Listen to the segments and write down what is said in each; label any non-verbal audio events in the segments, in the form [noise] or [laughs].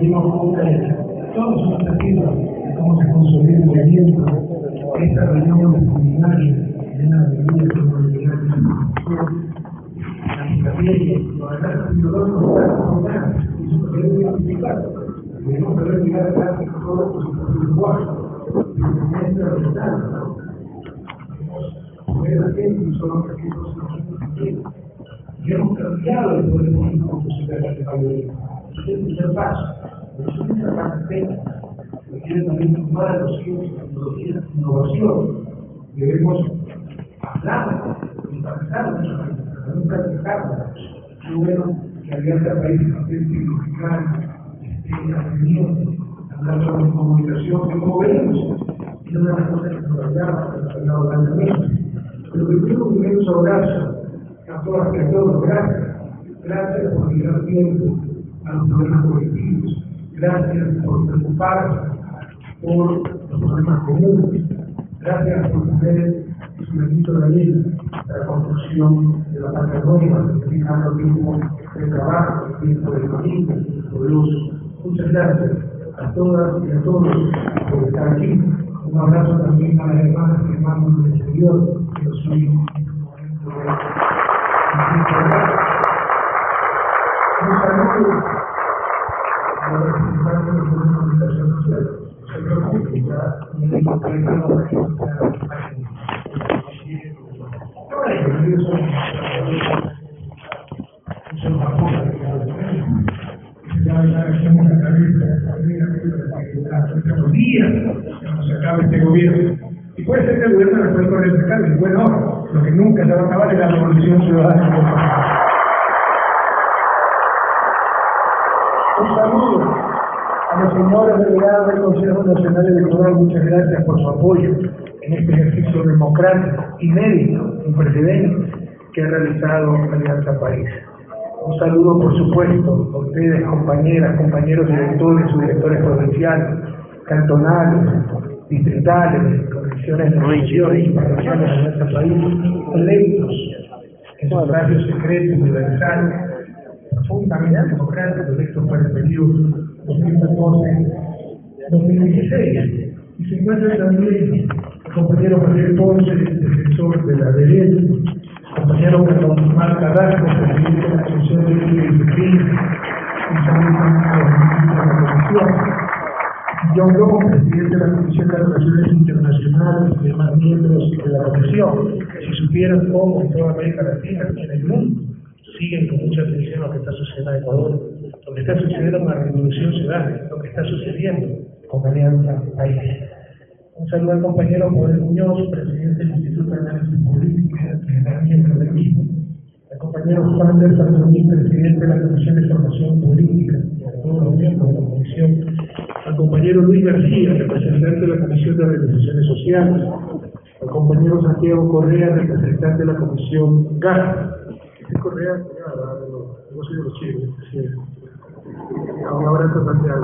dimos todas sus expectativas de cómo se consolida el movimiento, esta reunión extraordinaria llena de alegría y la los y pueden identificar. Debemos saber independiente de los la y que aquellos que y hemos cambiado el poder político que se de tiene que ser paso, pero ser técnica, requiere también tecnología, innovación. Debemos hablar, pero nunca dejarlo. Qué bueno que Alianza País identificar este, la reunión, hablar sobre comunicación, que como veremos, es una de las cosas que nos hablamos, que nos grandemente. Pero primero un inmenso abrazo a todas y a todos, gracias. Gracias por mirar tiempo a los problemas colectivos. Gracias por preocuparse por los problemas comunes. Gracias por tener su bendito la vida, la construcción de la patria nueva, significando tiempo de trabajo, tiempo de familia, de luz. Muchas gracias a todas y a todos por estar aquí. Un abrazo también a las hermanas y hermanos del exterior, que los soy en este momento de un saludo a los representantes de la comunicación social. Se preocupe, ya me dijo que no va Y puede ser que el gobierno bueno, lo que nunca se va a acabar es la revolución ciudadana. Un saludo a los señores delegados del Consejo Nacional Muchas gracias por su apoyo en este ejercicio democrático, inédito, sin precedentes, que ha realizado Alianza País. Un saludo, por supuesto, a ustedes, compañeras, compañeros directores, subdirectores provinciales, cantonales, distritales, comisiones de regiones y de nuestro país, electos en sufragio secreto universal, profundamente democrático, electos para el periodo 2014-2016. Y se encuentra también el compañero Javier Ponce, defensor de la derecha, el compañero Carlos Mar Carrasco, presidente de la Comisión de Comisión. John Long, presidente de la Comisión de Relaciones Internacionales y demás miembros de la Comisión, si supieran cómo en toda América Latina y en el mundo siguen con mucha atención lo que está sucediendo en Ecuador, lo que está sucediendo con la Revolución Ciudadana, lo que está sucediendo con Alianza País. Un saludo al compañero Joel Muñoz, presidente del Instituto de Análisis Política, general miembro del mismo. Al compañero Juan del Sardoní, presidente de la Comisión de Formación Política, y a todos los miembros de la Comisión. Al compañero Luis García, representante de la Comisión de Organizaciones Sociales. Al compañero Santiago Correa, representante de la Comisión GAR. Este Correa, no soy de los chicos, sí. Un abrazo, Santiago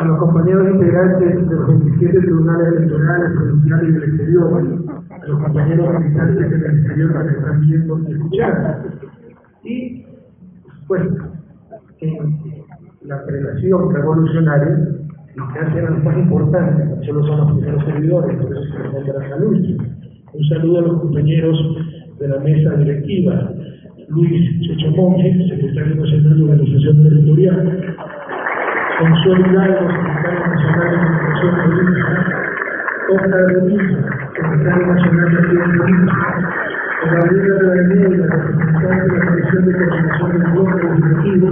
a los compañeros integrantes de los 27 tribunales electorales provinciales y del exterior, a los compañeros habitantes del exterior que están viendo y escuchando. Y, pues, en la relación revolucionaria, y que hacen los más importantes, solo son los primeros servidores, por eso se de la salud. Un saludo a los compañeros de la mesa directiva, Luis Checho Monge, secretario nacional de Organización Territorial, Consuelo Hidalgo, secretario nacional de Comunicación Política, Oscar Rodríguez, secretario nacional de Acción Política, Gabriela Rebeneira, representante de la Comisión de Coordinación del Bloque Legislativo,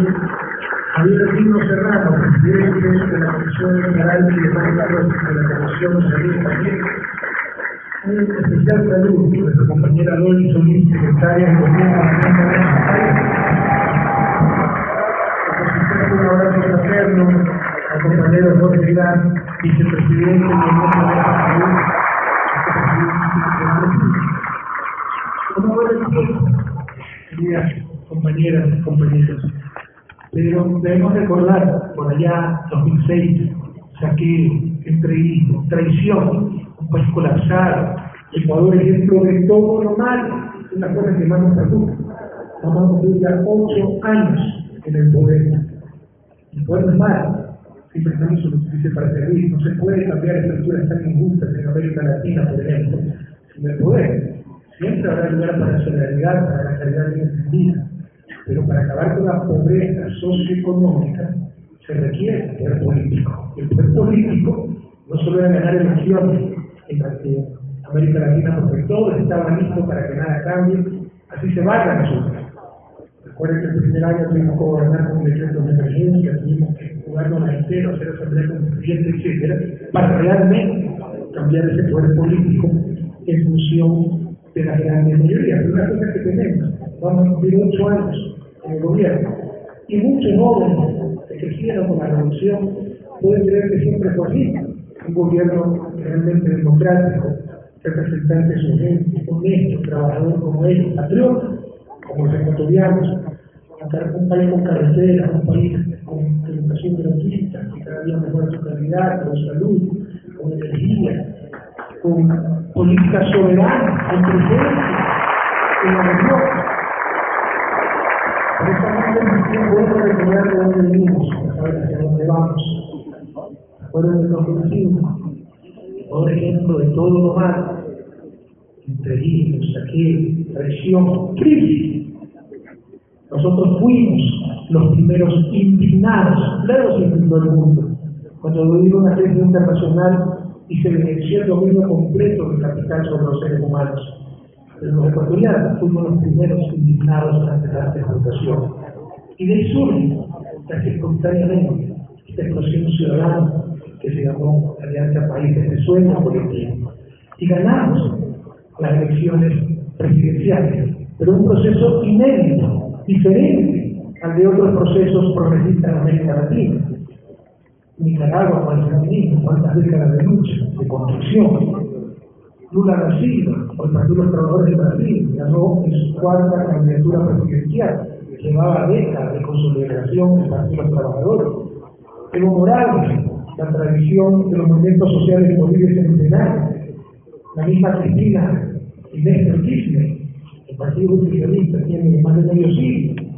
Javier Tino Serrano, presidente de la Comisión Federal y de Carlos de la Comisión de Salud también, un especial saludo a nuestra compañera Dolly Solís, secretaria de Gobierno de la un abrazo fraterno al compañero Jorge Vidal, vicepresidente de Salud, como buen tiempo, queridas compañeras compañeros. Pero debemos recordar, por allá, 2006, saqueo, entreguismo, traición, un país colapsado, Ecuador ejemplo de todo lo malo, una cosa que más nos preocupa. Vamos a ya ocho años en el poder El poder no es malo, siempre estamos se lo utilice para servir. No se puede cambiar estructuras tan injustas en América Latina, por ejemplo, sin el poder. Siempre habrá lugar para la solidaridad, para la caridad bien entendida. Pero para acabar con la pobreza socioeconómica se requiere poder político. El poder político no solo era ganar elecciones en América Latina, porque todo estaba listo para que nada cambie, así se va a nosotros. Recuerden que el primer año tuvimos que gobernar con decretos de emergencia, tuvimos que jugarnos entero, hacer asamblea constituyente, etcétera, para realmente cambiar ese poder político en función de la gran mayoría. Pero una cosa que tenemos, vamos a cumplir ocho años en el gobierno, y muchos jóvenes que crecieron con la revolución pueden creer que siempre fue así. Un gobierno realmente democrático, representante de su gente, honesto, trabajador como ellos, patriota, como los ecuatorianos, un país con carreteras, un país con educación gratuita, que cada día mejora su calidad, con salud, con energía, con política soberana, con presencia en la. Por esa razón bueno recordar de dónde venimos, saber hacia dónde vamos. Recuerden de los por ejemplo de todo lo malo, intriguismo, saqueo, traición, crisis. Nosotros fuimos los primeros indignados, luego se indignó el mundo, cuando hubo una crisis internacional y se venció el dominio completo del capital sobre los seres humanos. Pero los ecuatorianos fuimos los primeros indignados ante la explotación. Y de ahí surge, espontáneamente, esta explosión ciudadana que se llamó Alianza Países de Sueño Colectivo. Y ganamos las elecciones presidenciales, pero un proceso inédito, diferente al de otros procesos progresistas en América Latina. Nicaragua con el cuántas décadas de lucha, de construcción. Lula da Silva, el Partido de los Trabajadores de Brasil, ganó en su cuarta candidatura presidencial, llevaba décadas de consolidación del Partido de los Trabajadores. Evo Morales, la tradición de los movimientos sociales de Bolivia. La misma Cristina Inés Kirchner, Partido Socialista, tiene más de medio siglo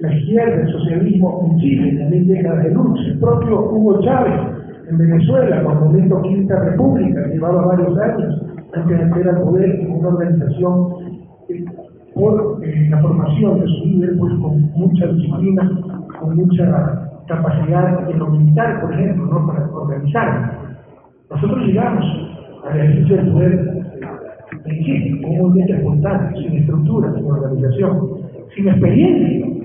la izquierda, el socialismo en Chile, también décadas de lucha. El propio Hugo Chávez en Venezuela, con movimiento Quinta República, llevaba varios años antes de entrar al poder en una organización por eh, la formación de su líder, pues con mucha disciplina, con mucha capacidad de lo militar, por ejemplo, ¿no? para organizar. Nosotros llegamos al ejercicio del poder Chile, con un movimiento espontáneo, sin estructura, sin organización, sin experiencia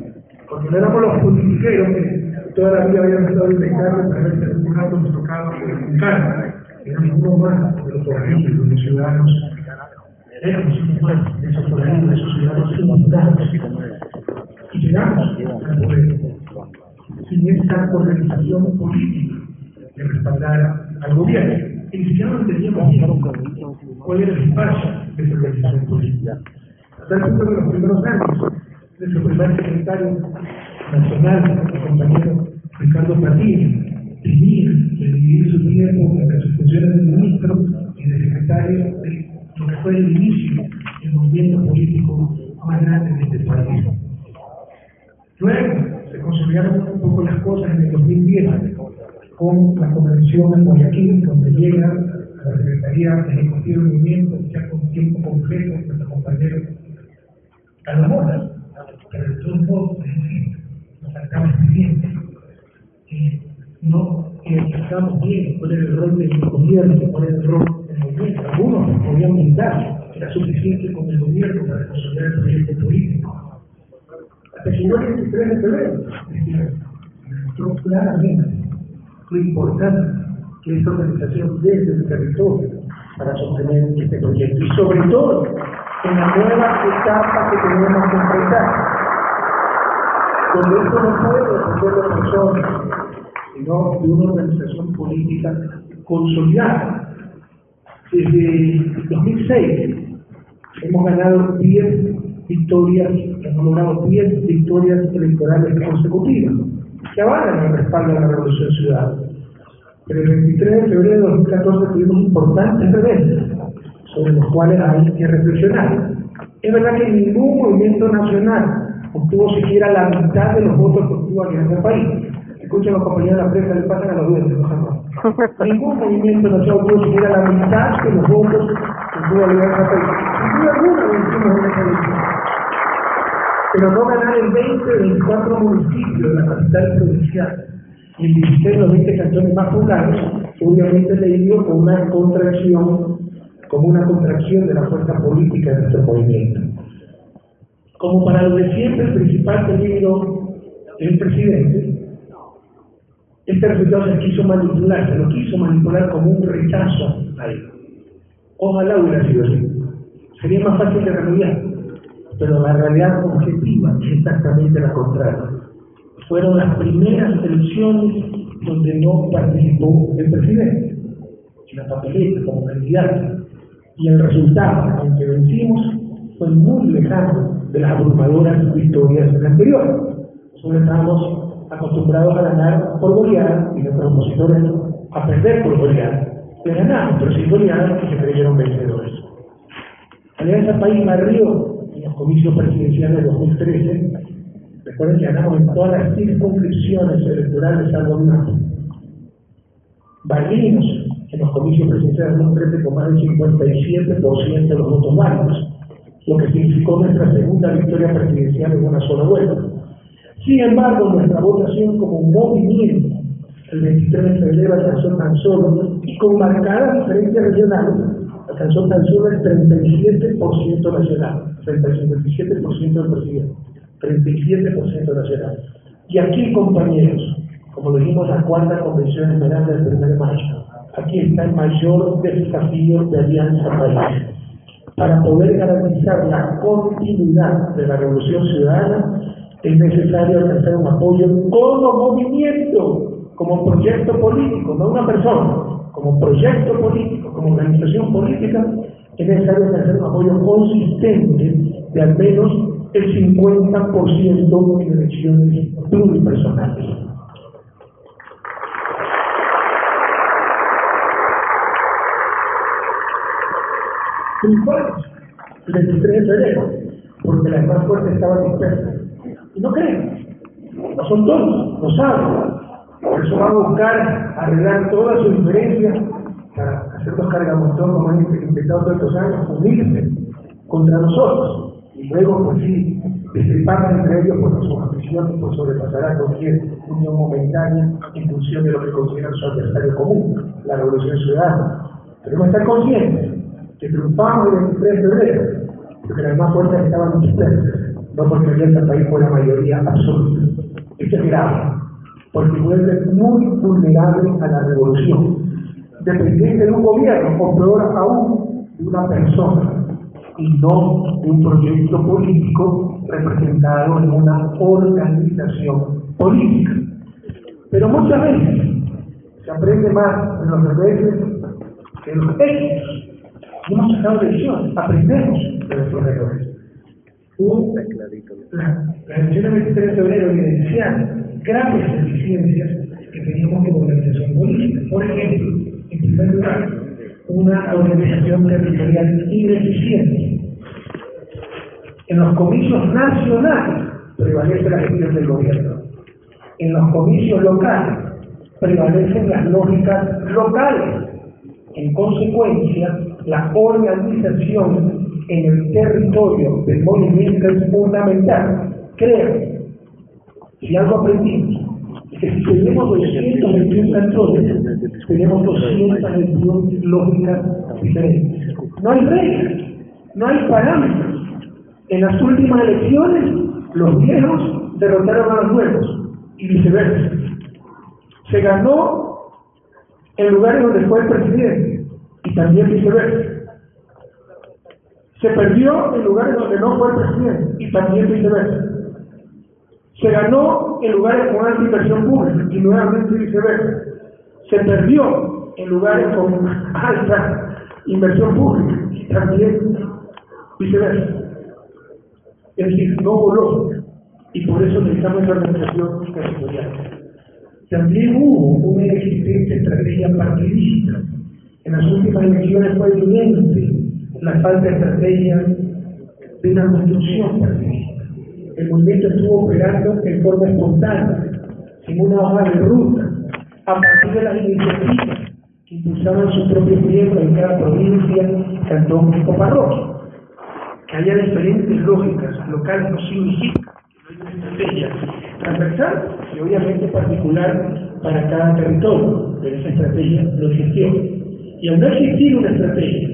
porque no éramos los politiqueros que toda la vida habían estado inventando para si un rato nos tocaba calma. Éramos uno más de los forajidos, de los ciudadanos. Éramos uno más de esos forajidos, de esos ciudadanos inundados. Y llegamos al poder sin esta organización política que respaldara al gobierno. Y ni siquiera no entendíamos cuál era el espacio de esa organización política. Hasta el punto de los primeros años de su primer secretario nacional, el compañero Ricardo Platini, tenía que dividir su tiempo entre sus funciones de ministro y de secretario de lo que fue el inicio del movimiento político más grande de este país. Luego se consolidaron un poco las cosas en el 2010 con la convención en Guayaquil, donde llega la Secretaría Ejecutiva del Movimiento, ya con tiempo completo, nuestro compañero Carlos Mora pero de todos modos, nos acaba expediente, eh, no explicamos bien cuál era el rol del gobierno, cuál era el rol del movimiento. Algunos podían que era suficiente con el gobierno para consolidar el proyecto político. Hasta que el 23 de febrero, demostró claramente lo importante que esta organización desde el territorio para sostener este proyecto y sobre todo en la nueva etapa que tenemos que enfrentar donde esto no puede depender de personas, sino de una organización política consolidada. Desde 2006 hemos ganado 10 victorias, hemos logrado 10 victorias electorales consecutivas, que avalan el respaldo de la Revolución Ciudadana. Pero el 23 de febrero de 2014 tuvimos importantes reveses sobre los cuales hay que reflexionar. Es verdad que ningún movimiento nacional obtuvo siquiera la mitad de los votos que obtuvo aquí en el país. escuchen los compañeros de la prensa, le pasan a los duendes, no. [laughs] Ningún movimiento nacional pudo llegar a la mitad de los votos que pudo llegar a país. Sin duda alguna vencimos en esa elección. Pero no ganar en 20 de 24 municipios de la capital provincial y en 16 de los 20 cantones más poblados, obviamente le dio con una contracción, como una contracción de la fuerza política de nuestro movimiento. Como para lo de siempre, el principal peligro del presidente, este resultado se quiso manipular, se lo quiso manipular como un rechazo a él. Ojalá hubiera sido así. Sería más fácil de remediar. Pero la realidad objetiva es exactamente la contraria. Fueron las primeras elecciones donde no participó el presidente, en la papeleta como candidato. Y el resultado, aunque vencimos, fue muy lejano de las abrumadoras victorias anteriores. Nosotros estamos acostumbrados a ganar por goleada y nuestros opositores a perder por goleada. Le ganamos, pero sin goleada que se creyeron vencedores. Alianza País Barrio, en los comicios presidenciales de 2013, recuerden que ganamos en todas las circunscripciones electorales salvo una. Barrinos, en los comicios presidenciales de 2013, con más del 57% de los votos válidos lo que significó nuestra segunda victoria presidencial en una sola vuelta. Sin embargo, nuestra votación como un movimiento el 23 de febrero alcanzó tan solo, y con marcadas diferencias regionales, alcanzó tan solo el 37% nacional, frente al 57% del presidente, 37% nacional. Y aquí, compañeros, como lo dijimos la cuarta convención esmeralda del 1 de mayo, aquí está el mayor desafío de Alianza País para poder garantizar la continuidad de la revolución ciudadana, es necesario alcanzar un apoyo como movimiento, como proyecto político, no una persona, como proyecto político, como organización política, es necesario alcanzar un apoyo consistente de al menos el 50% en elecciones pluripersonales. triunfales el 23 de febrero, porque las más fuertes estaban dispersas. Y no creen, no son todos, lo saben. Por eso van a buscar arreglar todas sus diferencias para hacernos cargamontón como han intentado todos estos años, unirse contra nosotros. Luego, pues sí, destripar entre ellos por sus ambiciones, por sobrepasar a cualquier unión momentánea en función de lo que consideran su adversario común, la revolución ciudadana. Tenemos que estar conscientes que triunfamos el 23 de febrero, porque las más fuerzas estaban dispersas, no porque Alianza País fue la mayoría absoluta. Esto es grave, porque vuelve muy vulnerable a la revolución, dependiente de un gobierno, o peor aún, de una persona, y no un proyecto político representado en una organización política. Pero muchas veces se aprende más de los reveses que de los éxitos hemos sacado lecciones, aprendemos de nuestros errores. Hubo la, la elección del 23 de febrero evidenciaron graves deficiencias que teníamos como organización política. Por ejemplo, en primer lugar, una organización territorial ineficiente. En los comicios nacionales prevalece la gestión del gobierno. En los comicios locales prevalecen las lógicas locales. En consecuencia, la organización en el territorio del movimiento es fundamental. Créanme, si algo aprendimos, que si tenemos 221 cantones, tenemos 221 lógicas diferentes. No hay reglas, no hay parámetros. En las últimas elecciones, los viejos derrotaron a los nuevos y viceversa. Se ganó en lugares donde fue el presidente y también viceversa. Se perdió en lugares donde no fue el presidente y también viceversa. Se ganó en lugares con alta inversión pública y nuevamente viceversa. Se perdió en lugares con alta inversión pública y también viceversa. Es decir, no voló y por eso necesitamos esa organización territorial. También hubo una existente estrategia partidista en las últimas elecciones fue evidente la falta de estrategia de una construcción partidista. El movimiento estuvo operando en forma espontánea, sin una hoja de ruta, a partir de las iniciativas que impulsaban sus propios miembros en cada provincia, cantón o parroquia. Que haya diferentes lógicas locales no significa que no haya una estrategia transversal y obviamente particular para cada territorio, pero esa estrategia no existió. Y al no existir una estrategia,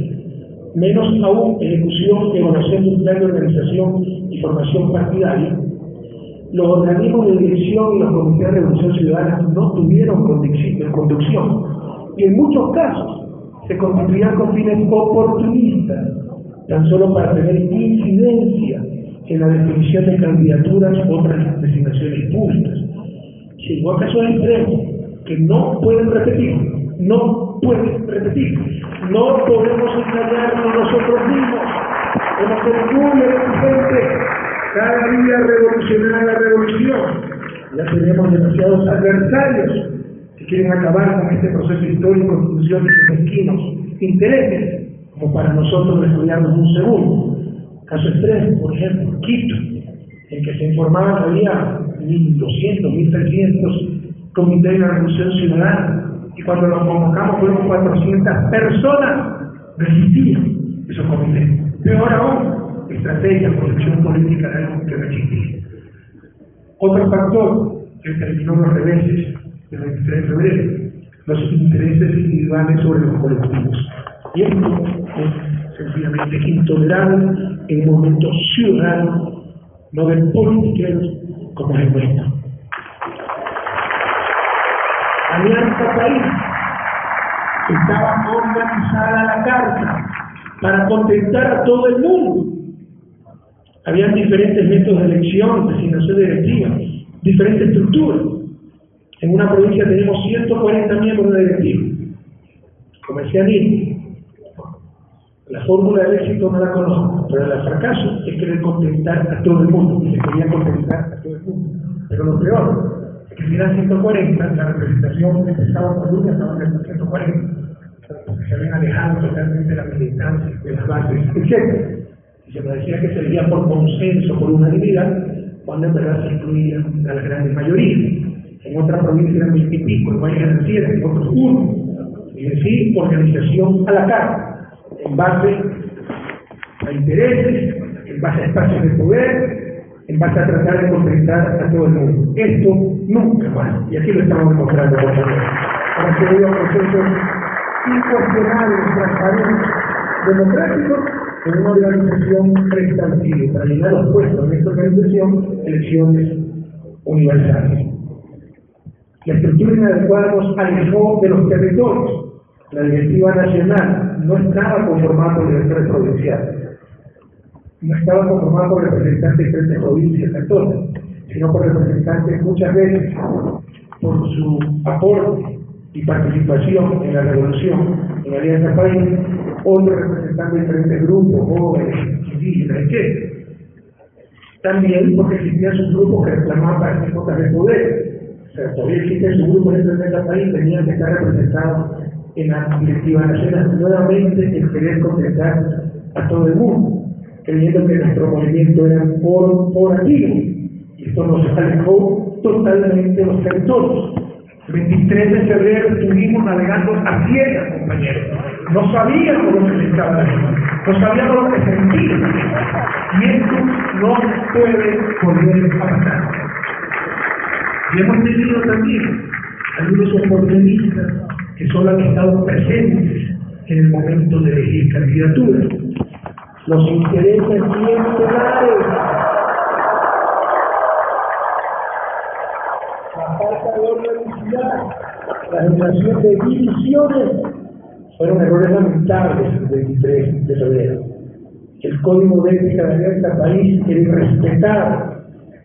menos aún ejecución evaluación de un plan de organización y formación partidaria, los organismos de dirección y los comités de revolución ciudadana no tuvieron conducción y en muchos casos se constituían con fines oportunistas, tan solo para tener incidencia en la definición de candidaturas u otras designaciones públicas. Llegó a casos extremos que no pueden repetir, no pueden repetir. No podemos engañarnos nosotros mismos. Hemos ser muy exigentes cada día revolucionar la revolución. Ya tenemos demasiados adversarios que quieren acabar con este proceso histórico de sus mezquinos intereses, como para nosotros estudiarnos un segundo. Caso extremo, por ejemplo, Quito, en que se informaban había 1.200, 1.300 comités de la Revolución Ciudadana, y cuando los convocamos fueron 400 personas, resistían esos comités. Peor aún, estrategia, proyección política de algo que no. Otro factor que terminó los reveses del 23 de febrero, los intereses individuales sobre los colectivos. Y esto es sencillamente intolerable en un momento ciudadano, no de politiqueros como es el nuestro. Alianza País estaba organizada la carta para contentar a todo el mundo. Habían diferentes métodos de elección, designación directiva, diferentes estructuras. En una provincia tenemos 140 miembros de directiva. Decía la fórmula del éxito no la conozco, pero el fracaso es querer contentar a todo el mundo, y se quería contentar a todo el mundo. Pero lo peor es que si eran 140, la representación empezaba por una, estaban en 140 porque se habían alejado totalmente de la militancia, de las bases, [laughs] etc. Y se me decía que sería por consenso, por unanimidad, cuando en verdad se incluía a la gran mayoría. En otra provincia eran pico, en eran siete, en otros uno. Y decir, organización a la carta, en base a intereses, en base a espacios de poder, en base a tratar de contentar a todo el mundo. Esto nunca más, y aquí lo estamos demostrando. Para que haya procesos incuestionables, transparentes, democráticos, en una organización preestablecible, para llenar los puestos en esta organización, elecciones universales. La estructura inadecuada nos alejó de los territorios. La directiva nacional no estaba conformada por directores provinciales, no estaba conformada por representantes de diferentes provincias actores, sino por representantes muchas veces por su aporte y participación en la revolución en Alianza País, otros representantes de diferentes grupos, jóvenes, indígenas, etc. También porque existían sus grupos que reclamaban para cosas de poder. O sea, todavía existe su grupo dentro de ese país, tenían que estar representados en la directiva nacional. Nuevamente, el querer contentar a todo el mundo, creyendo que nuestro movimiento era por, por aquí. Y esto nos alejó totalmente los territorios. El 23 de febrero estuvimos navegando a ciegas, compañeros. No sabíamos lo que se estaba haciendo, no sabíamos lo que sentíamos. Y esto no puede volver a pasar. Y hemos tenido también algunos oportunistas que solo han estado presentes en el momento de elegir candidaturas. Los intereses clientelares la la generación de divisiones, fueron errores lamentables el 23 de febrero. El código de ética de este país era respetado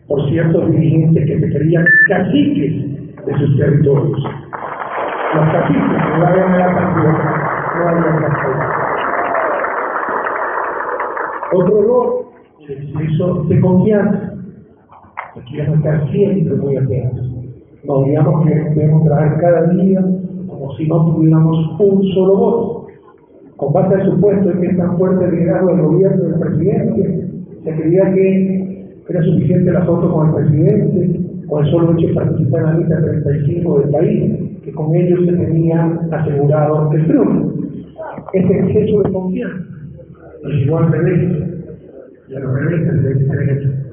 por ciertos dirigentes que se creían caciques de sus territorios. Los caciques no habían la cantidad, no habían la Otro error, el exceso de confianza. Aquí vamos a estar siempre muy atentos nos digamos que debemos trabajar cada día como si no tuviéramos un solo voto. Con base al supuesto de que es tan fuerte el liderazgo del gobierno del presidente, se creía que era suficiente la foto con el presidente, con el solo hecho de participar en la lista 35 del país, que con ellos se tenía asegurado el triunfo. Ese exceso de confianza nos llevó al revés, y a los reveses de este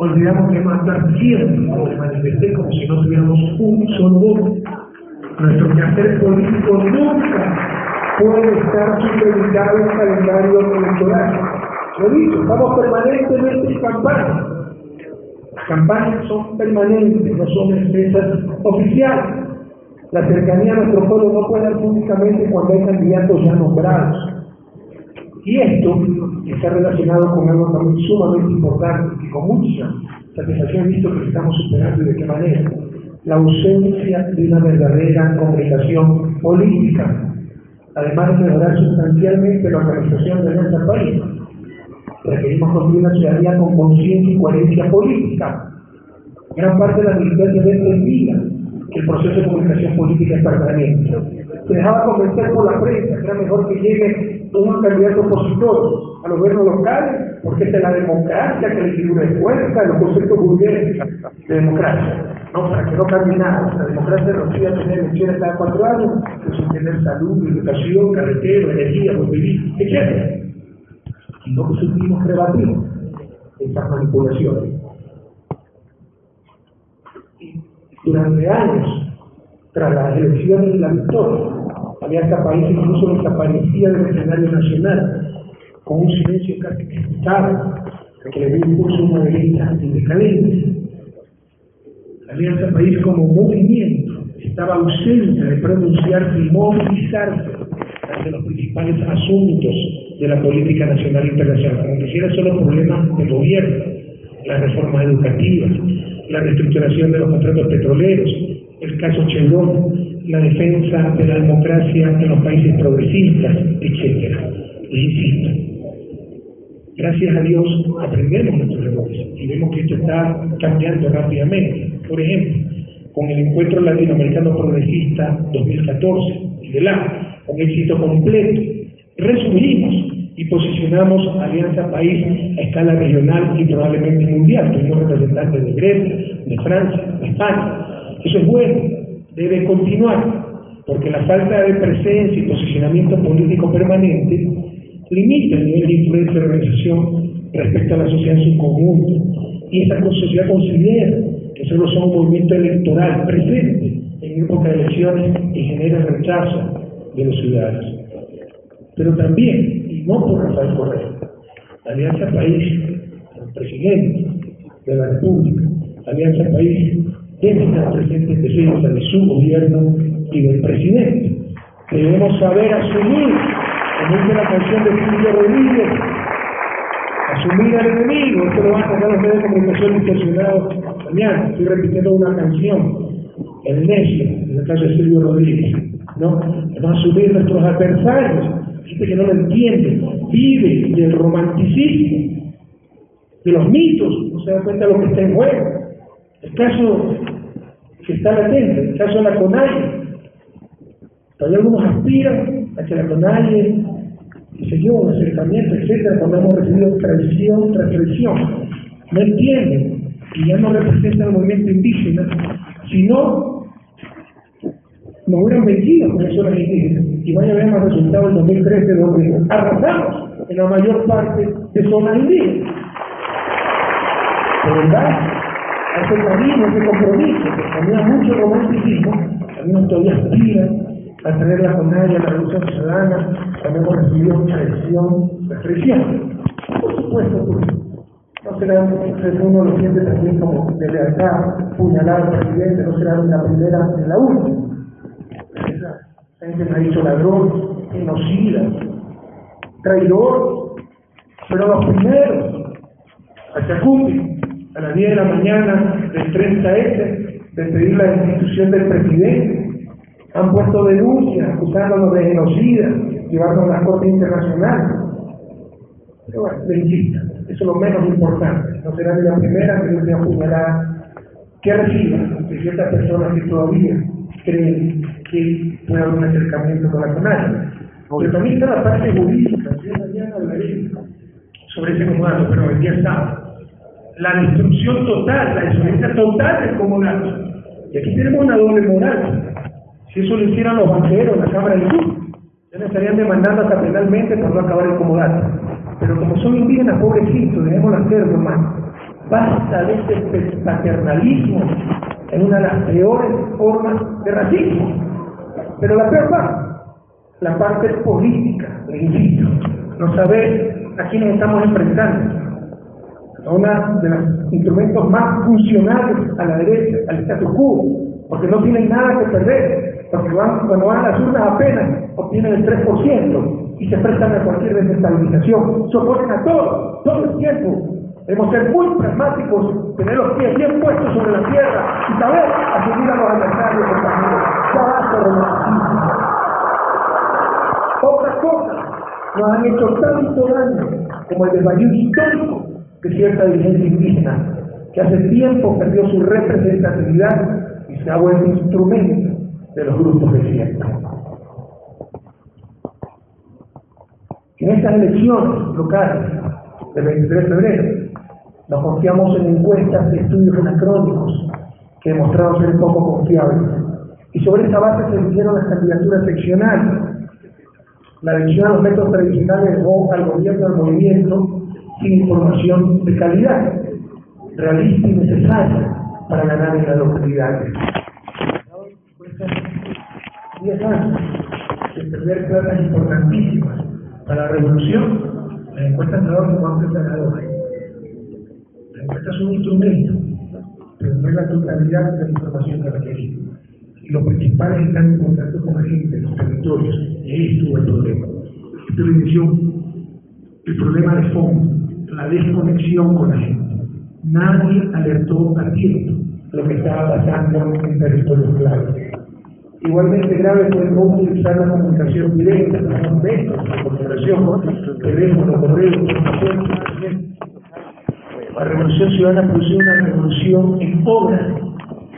Olvidamos que matar siempre, manifesté, como si no tuviéramos un solo voto. Nuestro quehacer político nunca puede estar supeditado al calendario electoral. Lo dicho, estamos permanentemente en campaña. Las campañas son permanentes, no son empresas oficiales. La cercanía a nuestro pueblo no puede dar únicamente cuando hay candidatos ya nombrados. Y esto está relacionado con algo también sumamente importante, que con mucha satisfacción visto que estamos superando y de qué manera. La ausencia de una verdadera comunicación política, además de mejorar sustancialmente la organización de nuestro país. Requerimos construir una ciudadanía con conciencia y coherencia política. Gran parte de la militancia de entendía que el proceso de comunicación política es permanente. Se dejaba convencer por la prensa que era mejor que llegue un candidato opositor a los gobiernos locales, porque es la democracia que le figura de fuerza, los conceptos burgueses de democracia. No, para que no cambie nada. La democracia no quiere tener elecciones cada cuatro años, pero sin tener salud, educación, carretera, energía, movilidad, etc. Y no supimos rebatir estas manipulaciones. Durante años, tras las elecciones y la victoria, Alianza País incluso desaparecía del escenario nacional, con un silencio casi criticado, que le dio impulso a una derecha indecadente. La Alianza País como movimiento estaba ausente de pronunciarse y movilizarse ante los principales asuntos de la política nacional e internacional, como que era solo problemas de gobierno, la reforma educativa, la reestructuración de los contratos petroleros, el caso Chelón, la defensa de la democracia en los países progresistas, etc. Les insisto, gracias a Dios aprendemos nuestros errores y vemos que esto está cambiando rápidamente. Por ejemplo, con el Encuentro Latinoamericano Progresista 2014, de la con éxito completo, resumimos y posicionamos Alianza País a escala regional y probablemente mundial. Tuvimos representantes de Grecia, de Francia, de España. Eso es bueno, debe continuar, porque la falta de presencia y posicionamiento político permanente limita el nivel de influencia de la organización respecto a la sociedad en su conjunto. Y esta sociedad considera que solo son un movimiento electoral presente en época de elecciones y genera rechazo de los ciudadanos. Pero también, y no por Rafael Correa, Alianza País, el presidente de la República, Alianza País debe estar presente en defensa de su gobierno y del presidente. Debemos saber asumir, como dice la canción de Silvio Rodríguez, asumir al enemigo. Esto lo van a sacar los medios de comunicación intencionados mañana. Estoy repitiendo una canción, El Necio, en caso de Silvio Rodríguez. ¿no? Vamos a asumir nuestros adversarios, gente que no lo entiende, vive del romanticismo, de los mitos, no se da cuenta de lo que está en juego. Caso que está latente, el caso de la CONAIE. Todavía algunos aspiran a que la CONAIE se yo, un acercamiento, etcétera, cuando hemos recibido traición tras traición. No entienden y ya no representan al movimiento indígena, sino nos hubieran vencido con eso las indígenas. Y vaya a ver los resultados del 2013, donde arrasamos en la mayor parte de zonas indígenas. ¿De verdad? Ese camino, ese compromiso, que tenía mucho romanticismo, también todavía aspira a tener la jornada la revolución ciudadana cuando hemos recibido traición, represión. Por supuesto, pues, no será, uno lo siente también como de lealtad, puñalada al presidente, no será la primera ni la última. Esa gente me ha dicho ladrón, genocida, traidor, pero los primeros, a Chacuti, a las 10 de la mañana del 30S de pedir la destitución del presidente. Han puesto denuncias acusándonos de genocida, llevando a la Corte Internacional. Pero bueno, le insisto, eso es lo menos importante. No será ni la primera ni la última puñalada que reciba de ciertas personas que todavía creen que puede haber un acercamiento con la CONAI. Pero también está la parte jurídica, yo mañana hablaré sobre ese comando, pero el día sábado la destrucción total, la desobediencia total del comodato. Y aquí tenemos una doble moral. Si eso lo hicieran los banqueros la Cámara del Sur, ya estarían demandando hasta penalmente por no acabar el comodato. Pero como son indígenas, pobrecitos, dejémoslo hacerlo, hermano. Basta de este paternalismo en una de las peores formas de racismo. Pero la peor parte, la parte política, le invito, no saber a quién nos estamos enfrentando. A uno de los instrumentos más funcionales a la derecha, al status quo, porque no tienen nada que perder, porque cuando van a las urnas apenas obtienen el 3% y se prestan a cualquier desestabilización, se oponen a todo, todo el tiempo. Debemos ser muy pragmáticos, tener los pies bien puestos sobre la tierra y saber asumir a los adversarios, compañeros. Ya basta. Otras cosas nos han hecho tanto daño como el desvarío histórico de cierta dirigencia indígena, que hace tiempo perdió su representatividad y se ha vuelto instrumento de los grupos de siempre. En estas elecciones locales del 23 de febrero, nos confiamos en encuestas de estudios anacrónicos que demostraron ser poco confiables. Y sobre esa base se eligieron las candidaturas seccionales. La elección a los métodos tradicionales dejó al gobierno del movimiento información de calidad, realista y necesaria para ganar en las localidades. 10 años de perder plazas importantísimas para la revolución, las encuestas no dan como ganadores. Las encuestas son un instrumento, pero no es la totalidad de la información que requerimos. Y los principales están en contacto con la gente, los territorios, y ahí estuvo el problema. Esto lo inició el problema de fondo, la desconexión con la gente. Nadie alertó a tiempo lo que estaba pasando en territorios claves. Igualmente grave fue no utilizar la comunicación directa, los métodos de comunicación, teléfono, correo, información, La revolución ciudadana produjo una revolución en obras,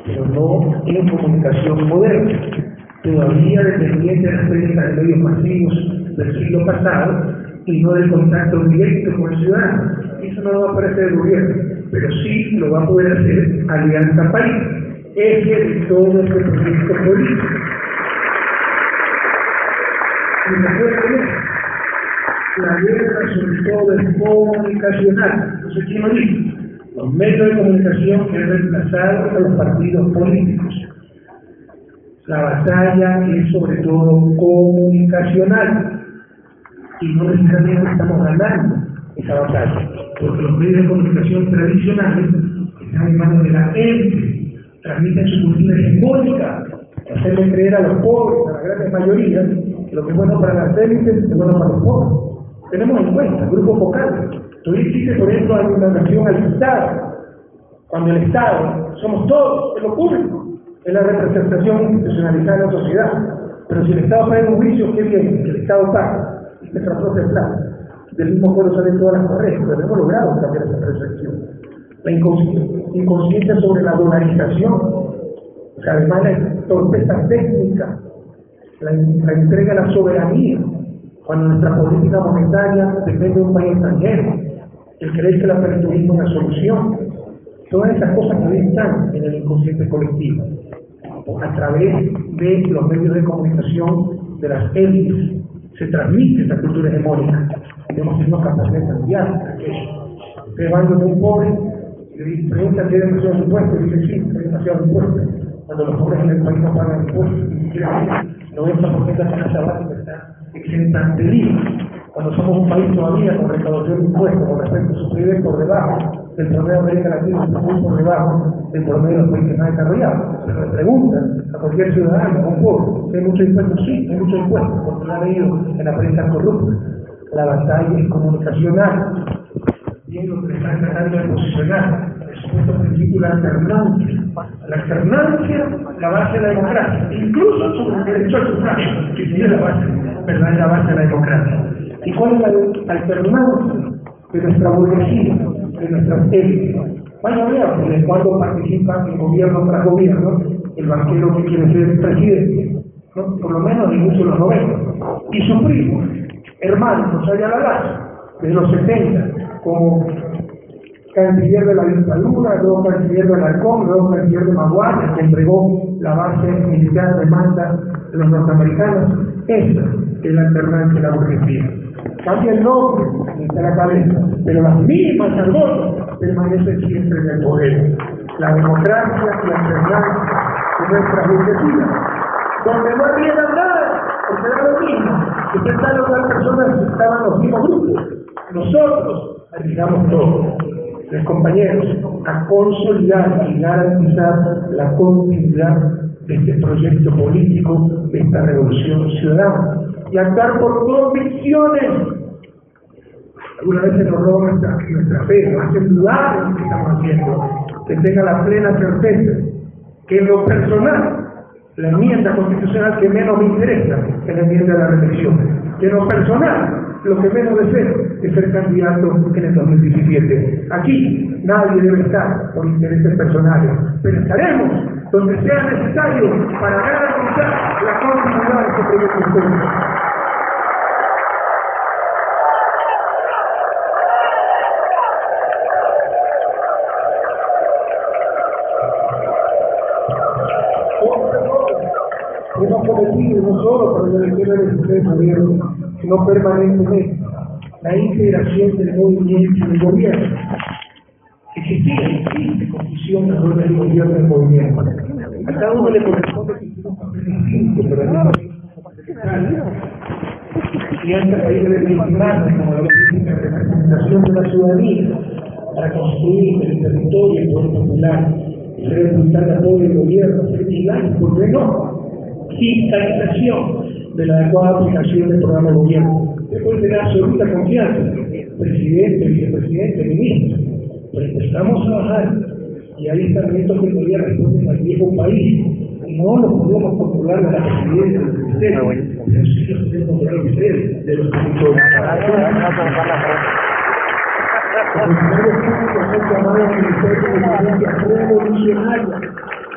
pero no en comunicación moderna. Todavía dependiente de las prensa de medios masivos del siglo pasado y no del contacto directo con el ciudadano. Eso no lo va a aparecer el gobierno, pero sí lo va a poder hacer Alianza País eje de todo este proyecto político. Y recuerden, la guerra sobre todo es comunicacional. Sé quién lo dice. Los medios de comunicación que han reemplazado a los partidos políticos. La batalla es sobre todo comunicacional. Y no necesariamente estamos ganando esa batalla, porque los medios de comunicación tradicionales están en manos de la élite transmiten su cultura hegemónica, hacerle creer a los pobres, a la gran mayoría, que lo que es bueno para las élites es bueno para los pobres. Tenemos en cuenta grupos focales. Tú existe, por ejemplo, argumentación al Estado, cuando el Estado somos todos, es lo público, es la representación institucionalizada de la sociedad. Pero si el Estado paga un juicio, ¿qué viene? Que el Estado paga, y nuestra propia plata. Del mismo pueblo salen todas las correctas, pero hemos logrado cambiar esa percepción la inconsciencia sobre la dolarización, o sea, además la torpeza técnica, la, entrega a la soberanía, cuando nuestra política monetaria depende de un país extranjero, el creer que el aperturismo es la solución, todas esas cosas que están en el inconsciente colectivo, a través de los medios de comunicación de las élites, se transmite esa cultura hegemónica. Tenemos que ser capaces de cambiar aquello. Ustedes van de un pobre y pregunta si hay demasiado impuesto, y dice sí, hay demasiado impuesto. Cuando los pobres en el país no pagan impuestos, ni siquiera el 90% de la canasta básica está exenta de IVA. Cuando somos un país todavía con recaudación de impuestos con respecto a su PIB por debajo del promedio de América Latina, está muy por debajo del promedio de los países más desarrollados. Se le preguntan a cualquier ciudadano, a un pueblo, si hay muchos impuestos, sí, hay muchos impuestos, porque lo han leído en la prensa corrupta. La batalla es comunicacional, bien lo que están tratando de posicionar, es un principio de la alternancia. La alternancia, la base de la democracia, incluso sobre el derecho al sufragio, que sería la base, ¿verdad? la base de la democracia. ¿Y cuál es la alternancia de nuestra burguesía, de nuestras élites? Vaya a ver, porque cuando participa en gobierno tras gobierno, el banquero que quiere ser presidente, por lo menos en muchos de los 90, y su primo, hermano, José la Lazo, de los 70, como canciller de la dictadura, luego canciller de Alarcón, luego canciller de Maguire, que entregó la base militar de Manta de los norteamericanos. Esa es la alternancia de la burguesía. Cambia el nombre, está la cabeza, pero las mismas argolas permanecen siempre en el poder. La democracia y la alternancia de nuestra burguesía, donde no había nada, porque era lo mismo, que pensaron las personas que estaban los mismos grupos. Nosotros arriesgamos todo los compañeros, a consolidar y garantizar la continuidad de este proyecto político, de esta revolución ciudadana, y actuar por convicciones. Algunas veces nos roban nuestra, nuestra fe, nos hacen dudar en lo que estamos haciendo, que tenga la plena certeza que lo personal, la enmienda constitucional que menos me interesa es la enmienda de la reelección, que lo personal lo que menos deseo es ser candidato en el 2017. Aquí nadie debe estar por intereses personales, pero estaremos donde sea necesario para garantizar la continuidad de este proyecto histórico. Hemos cometido no solo por la elección del 23 de gobierno, sino permanentemente la integración del movimiento y del gobierno. Existía, existe confusión alrededor del gobierno y del movimiento. A cada uno le corresponde cumplir un papel distinto, pero al mismo y a esta país debe legitimar como la representación de la ciudadanía para construir el territorio el poder popular y debe buscar el apoyo del gobierno, y, por qué no, fiscalización de la adecuada aplicación del programa de gobierno. Después tener absoluta confianza, presidente, vicepresidente, ministro. Pero empezamos a bajar y hay estamentos que todavía responden al viejo país. Y no lo podemos controlar de la presidencia del ministerio, pero sí lo podemos controlar ustedes, de los territorios. Los funcionarios públicos son llamados a ejercer presidencia revolucionaria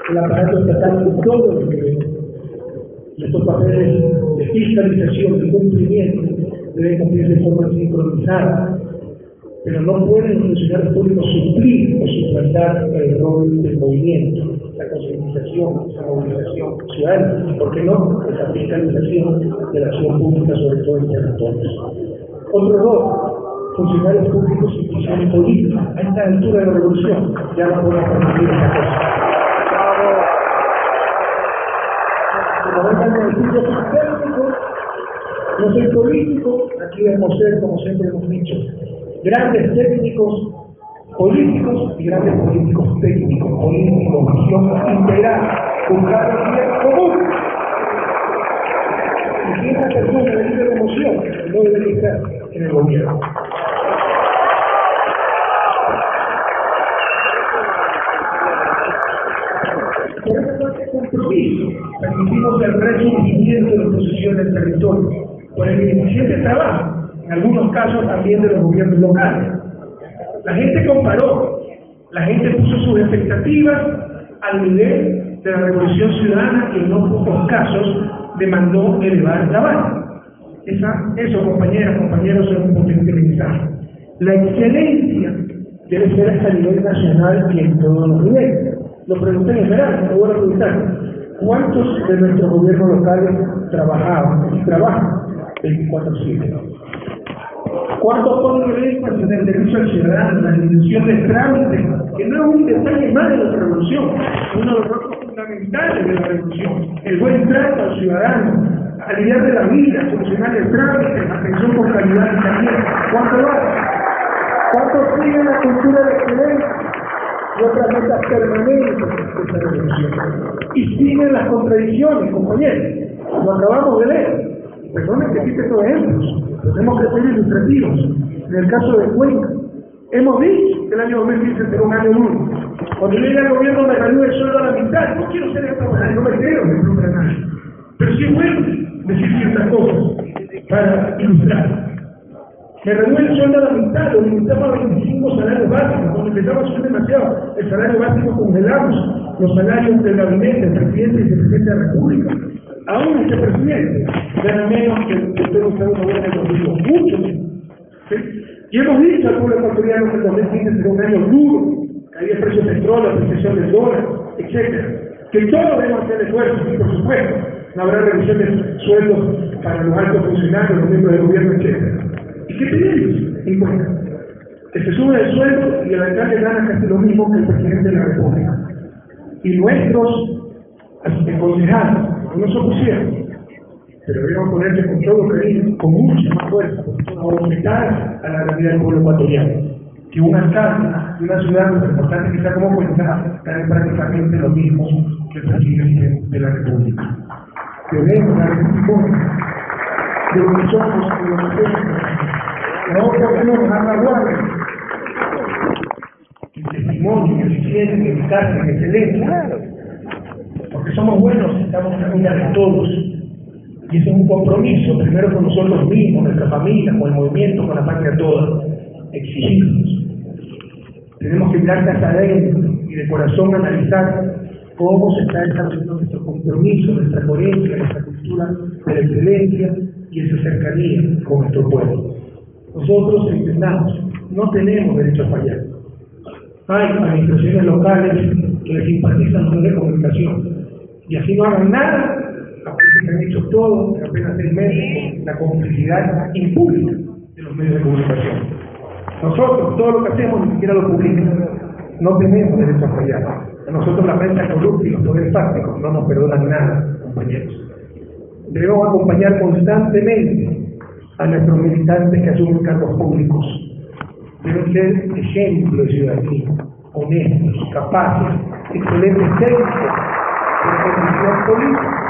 el aparato estatal en todo los niveles. Y estos papeles de fiscalización, de cumplimiento, deben cumplirse de forma sincronizada. Pero no pueden los funcionarios públicos suplir o suplantar el rol del movimiento, la concientización, esa movilización ciudadana, y por qué no, esa fiscalización de la acción pública, sobre todo en territorios. Otro rol, funcionarios públicos y funcionarios políticos. A esta altura de la revolución ya no podemos permitir esa cosa. Como no soy político, aquí debemos ser, como siempre hemos dicho, grandes técnicos políticos y grandes políticos técnicos, políticos, visión integral, buscar el bien común. Y si esa persona de libre emoción no debe estar en el gobierno. Por eso compromiso permitimos el resurgimiento de la del territorio, por el eficiente trabajo, en algunos casos también de los gobiernos locales. La gente comparó, la gente puso sus expectativas al nivel de la revolución ciudadana que en no pocos casos demandó elevar el trabajo. Esa, eso, compañeras, compañeros, es un potente mensaje. La excelencia debe ser hasta a nivel nacional y en todos los niveles. Lo pregunté en general, me voy a preguntar, ¿cuántos de nuestros gobiernos locales trabajaban trabajan 24-7? ¿Cuántos ponen énfasis en el servicio al ciudadano, la disminución de trámites, que no es un detalle más de la revolución, es uno de los rostros fundamentales de la revolución, el buen trato al ciudadano, aliviar de la vida, solucionar el trámite, atención con calidad y también. ¿Cuánto va? ¿Cuánto sigue la cultura de excelencia? y otras metas permanentes de esta revolución. Y siguen las contradicciones, compañeros. Lo acabamos de leer. Perdonen que cite estos ejemplos. Tenemos que ser ilustrativos. En el caso de Cuenca, hemos dicho que el año 2015 será un año duro. Cuando llegue al gobierno me ganó el sueldo a la mitad. No quiero ser esta no me creo me pluma nadie. Pero sí es bueno decir ciertas cosas para ilustrar. Me reduce el sueldo a la mitad, lo limitamos a 25 salarios básicos. Cuando empezamos a subir demasiado, el salario básico congelamos los salarios del gabinete, del presidente y vicepresidente de la República. Aún este presidente gana menos que el que usted una buena conmigo, mucho menos. Y hemos dicho al pueblo ecuatoriano que el 2015 será un año duro, caída el precio del petróleo, apreciación del dólar, etcétera. Que todos debemos hacer esfuerzos, y por supuesto, no habrá reducción de sueldos para los altos funcionarios, los miembros del gobierno, etcétera. ¿Y qué pedimos en cuenta? Que se sube el sueldo y el alcalde gana casi lo mismo que el presidente de la República. Y nuestros concejales no se opusieron, pero debemos ponerse con todo cariño, con mucha más fuerza, a aumentar a la realidad del pueblo ecuatoriano. Que un alcalde de una ciudad tan importante que sea como Cuenca gane prácticamente lo mismo que el presidente de la República. Debemos dar testimonio de lo que somos y lo que hacemos. No podemos bajar la guardia. El testimonio, el eficiencia, el eficacia, la excelencia. Porque somos buenos, estamos en la vida de todos. Y ese es un compromiso, primero con nosotros mismos, nuestra familia, con el movimiento, con la patria toda. Exigirnos. Tenemos que mirar casa adentro y de corazón analizar cómo se está desarrollando nuestro compromiso, nuestra coherencia, nuestra cultura de la excelencia y esa cercanía con nuestro pueblo. Nosotros entendamos, no tenemos derecho a fallar. Hay administraciones locales que les simpatizan los medios comunicación y así no hagan nada, parece que han hecho todo en apenas seis meses la complicidad impública de los medios de comunicación. Nosotros, todo lo que hacemos, ni siquiera lo publicamos. No tenemos derecho a fallar. A nosotros la prensa corrupta y los poderes fácticos no nos perdonan nada, compañeros. Debemos acompañar constantemente a nuestros militantes que asumen cargos públicos. Deben ser ejemplos de ciudadanía, honestos, capaces, excelentes técnicos de política.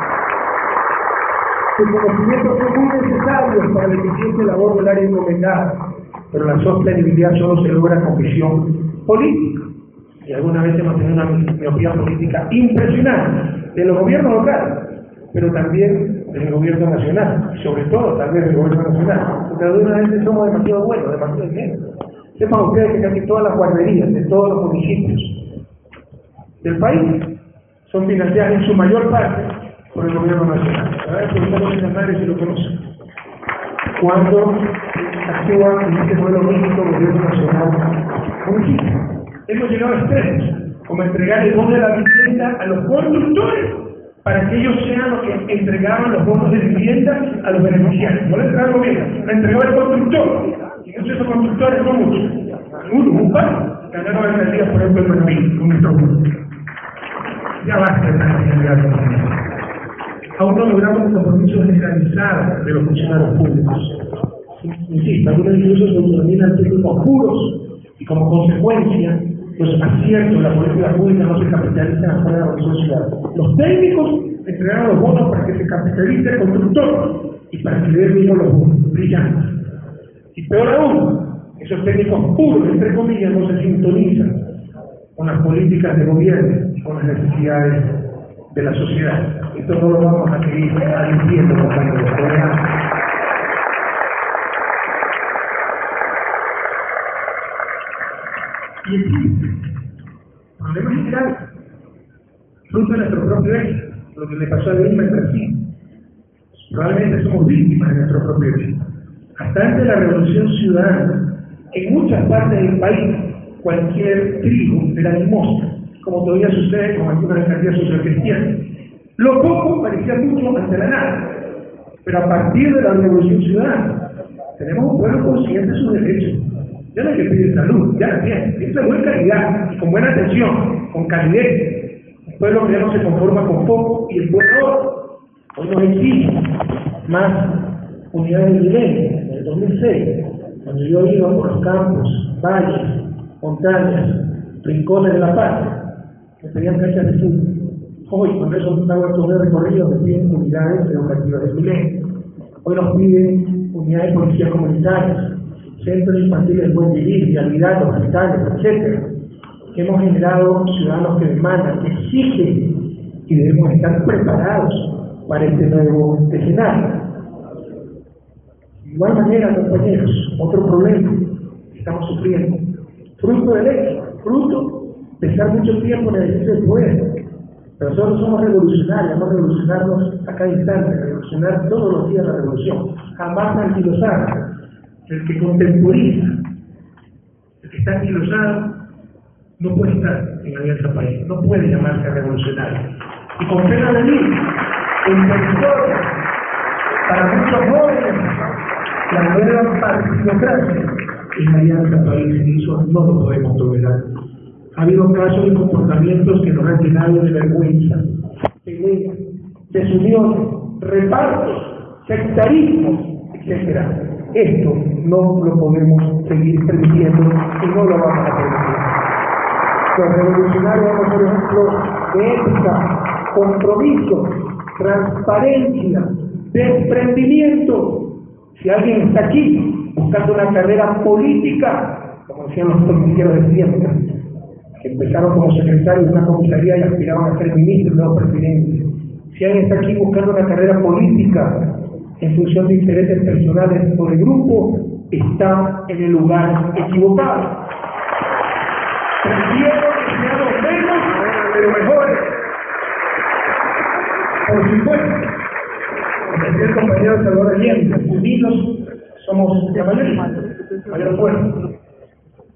Sus conocimientos son muy necesarios para la eficiente labor del área encomendada, pero la sostenibilidad solo se logra con visión política. Y alguna vez hemos tenido una miopía política impresionante de los gobiernos locales, pero también del gobierno nacional, y sobre todo también del gobierno nacional, porque algunas veces somos demasiado buenos, demasiado bien. Sepan ustedes que casi todas las guarderías de todos los municipios del país son financiadas en su mayor parte por el gobierno nacional. A ver, lo conocen. Cuando actúa en este modelo místico gobierno nacional. Hemos llegado a extremos, como entregar el bono de la vivienda a los constructores para que ellos sean los que entregaban los bonos de vivienda a los beneficiarios. No le entregaron bien, le entregó el constructor. Y entonces esos constructores no muchos. Uno, un par, ganaron alcaldías, por ejemplo, en nuestro grupo. Ya basta de esta Aún no logramos el compromiso generalizado de los funcionarios públicos. Insisto, algunos incluso se denominan técnicos puros y como consecuencia los aciertos de la política pública no se capitalizan afuera de la sociedad. Los técnicos entregaron los bonos para que se capitalice el constructor y para que le mismo los bonos, brillantes. Y peor aún, esos técnicos puros, entre comillas, no se sintonizan con las políticas de gobierno con las necesidades de la sociedad. Esto no lo vamos a seguir admitiendo, compañeros. Y el problema general, fruto de nuestro propio éxito, lo que le pasó a Lima en Brasil. Probablemente somos víctimas de nuestro propio éxito. Hasta antes de la revolución ciudadana, en muchas partes del país, cualquier trigo era limosna, como todavía sucede con algunas alcaldías sociocristianas. Lo poco parecía mucho ante la nada, pero a partir de la revolución ciudadana, tenemos un pueblo consciente de sus derechos. Ya no hay que pedir salud, ya la tiene. Tiene de buena calidad, con buena atención, con calidez. Un pueblo que no se conforma con poco y el pueblo hoy nos exige más unidades de milenio. En el 2006, cuando yo iba por los campos, valles, montañas, rincones de la paz, de fútbol. Hoy, con esos hago estos recorridos, me piden unidades educativas de milenio. Hoy nos piden unidades de policía comunitarias, centros infantiles buen vivir, vialidad, hospitales, etcétera, que hemos generado ciudadanos que demandan, que exigen y debemos estar preparados para este nuevo escenario. De igual manera, compañeros, otro problema que estamos sufriendo, fruto del éxito, fruto de estar mucho tiempo en el poder. Pero nosotros somos revolucionarios, a revolucionarnos a cada instante, revolucionar todos los días la revolución, jamás anquilosar el que contemporiza, el que está anquilosado, no puede estar en Alianza País, no puede llamarse revolucionario. Y con pena de mí, sector, para muchos jóvenes, la nueva partidocracia en Alianza País, y eso no lo podemos tolerar. Ha habido casos y comportamientos que nos han llenado de vergüenza, peleas, desunión, repartos, sectarismos, etc. Esto no lo podemos seguir permitiendo y no lo vamos a permitir. Los revolucionarios vamos por ejemplo de ética, compromiso, transparencia, desprendimiento. Si alguien está aquí buscando una carrera política, como decían los políticos de siempre, que empezaron como secretarios de una comisaría y aspiraban a ser ministros, no presidentes. Si alguien está aquí buscando una carrera política en función de intereses personales o de grupo, está en el lugar equivocado. Prefiero que seamos menos, pero mejores. Por supuesto, decía el compañero Salvador Allende, unidos somos la mayoría, mayor.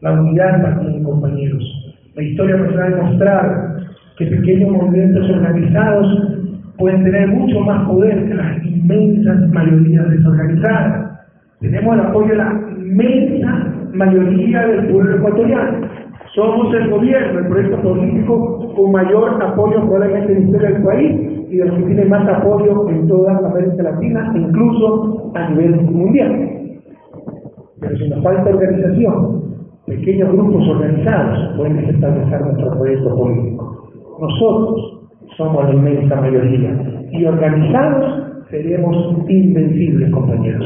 La unidad también, compañeros. La historia nos ha demostrado que pequeños movimientos organizados pueden tener mucho más poder que las inmensas mayorías desorganizadas. Tenemos el apoyo de la inmensa mayoría del pueblo ecuatoriano. Somos el gobierno, el proyecto político con mayor apoyo probablemente en la historia del país y de los que tiene más apoyo en toda América Latina, incluso a nivel mundial. Pero si nos falta organización, pequeños grupos organizados pueden establecer nuestro proyecto político. Nosotros somos la inmensa mayoría y organizados seremos invencibles, compañeros.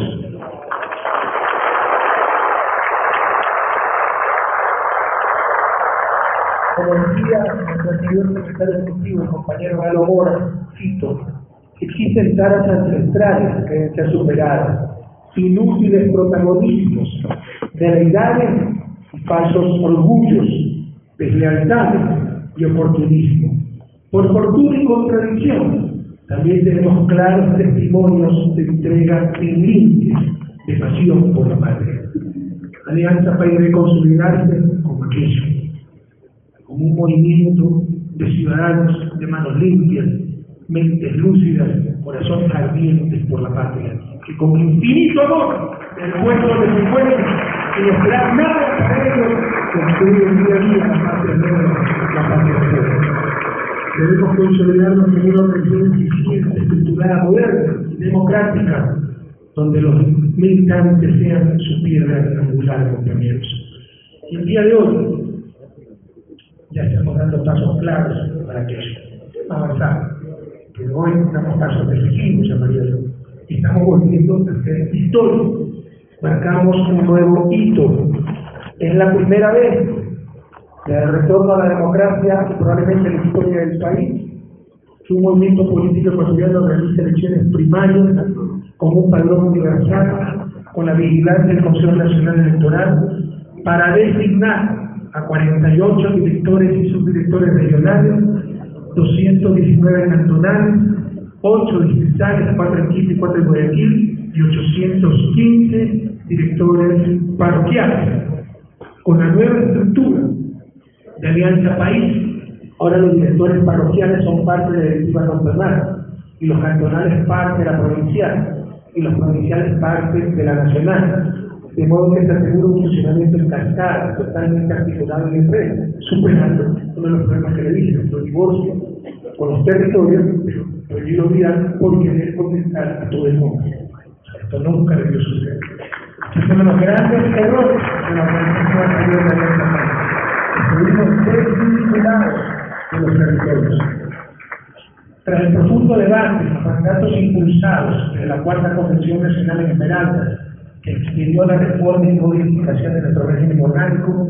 Como decía nuestro anterior secretario ejecutivo, el compañero Galo Mora, cito, existen taras ancestrales que deben ser superadas, inútiles protagonismos, debilidades y falsos orgullos, deslealtades y oportunismo. Por fortuna y contradicción, también tenemos claros testimonios de entrega sin límites, de pasión por la patria. Alianza País de consolidarse como aquello, como un movimiento de ciudadanos de manos limpias, mentes lúcidas, corazones ardientes por la patria, que con infinito amor del pueblo de su pueblo, sin esperar nada para ellos, construyen día a día la patria nueva, la nueva. Debemos consolidarnos en una organización eficiente, estructurada, moderna y democrática, donde los militantes sean su piedra angular, compañeros. Y el día de hoy ya estamos dando pasos claros para que avanzar. Pero hoy damos pasos decisivos, llamaría Estamos volviendo a ser histórico. Marcamos un nuevo hito. Es la primera vez del retorno a la democracia y probablemente en la historia del país que un movimiento político ecuatoriano realiza elecciones primarias con un padrón universal, con la vigilancia del Consejo Nacional Electoral, para designar a 48 directores y subdirectores regionales, 219 cantonales, 8 distritales, 4 en Quito y 4 en Guayaquil, y 815 directores parroquiales. Con la nueva estructura de Alianza País, ahora los directores parroquiales son parte de la directiva cantonal y los cantonales parte de la provincial y los provinciales parte de la nacional. De modo que se asegura un funcionamiento en totalmente articulado en el red, superando uno de los problemas que le dije, nuestro divorcio con los territorios, pero prohibido olvidar por querer contentar a todo el mundo. Esto nunca debió suceder. Uno de los grandes errores de la organización anterior de Alianza País. Estuvimos desvinculados de los territorios. Tras el profundo debate, los mandatos impulsados de la Cuarta Convención Nacional en Esmeralda, que expidió la reforma y modificación de nuestro régimen orgánico,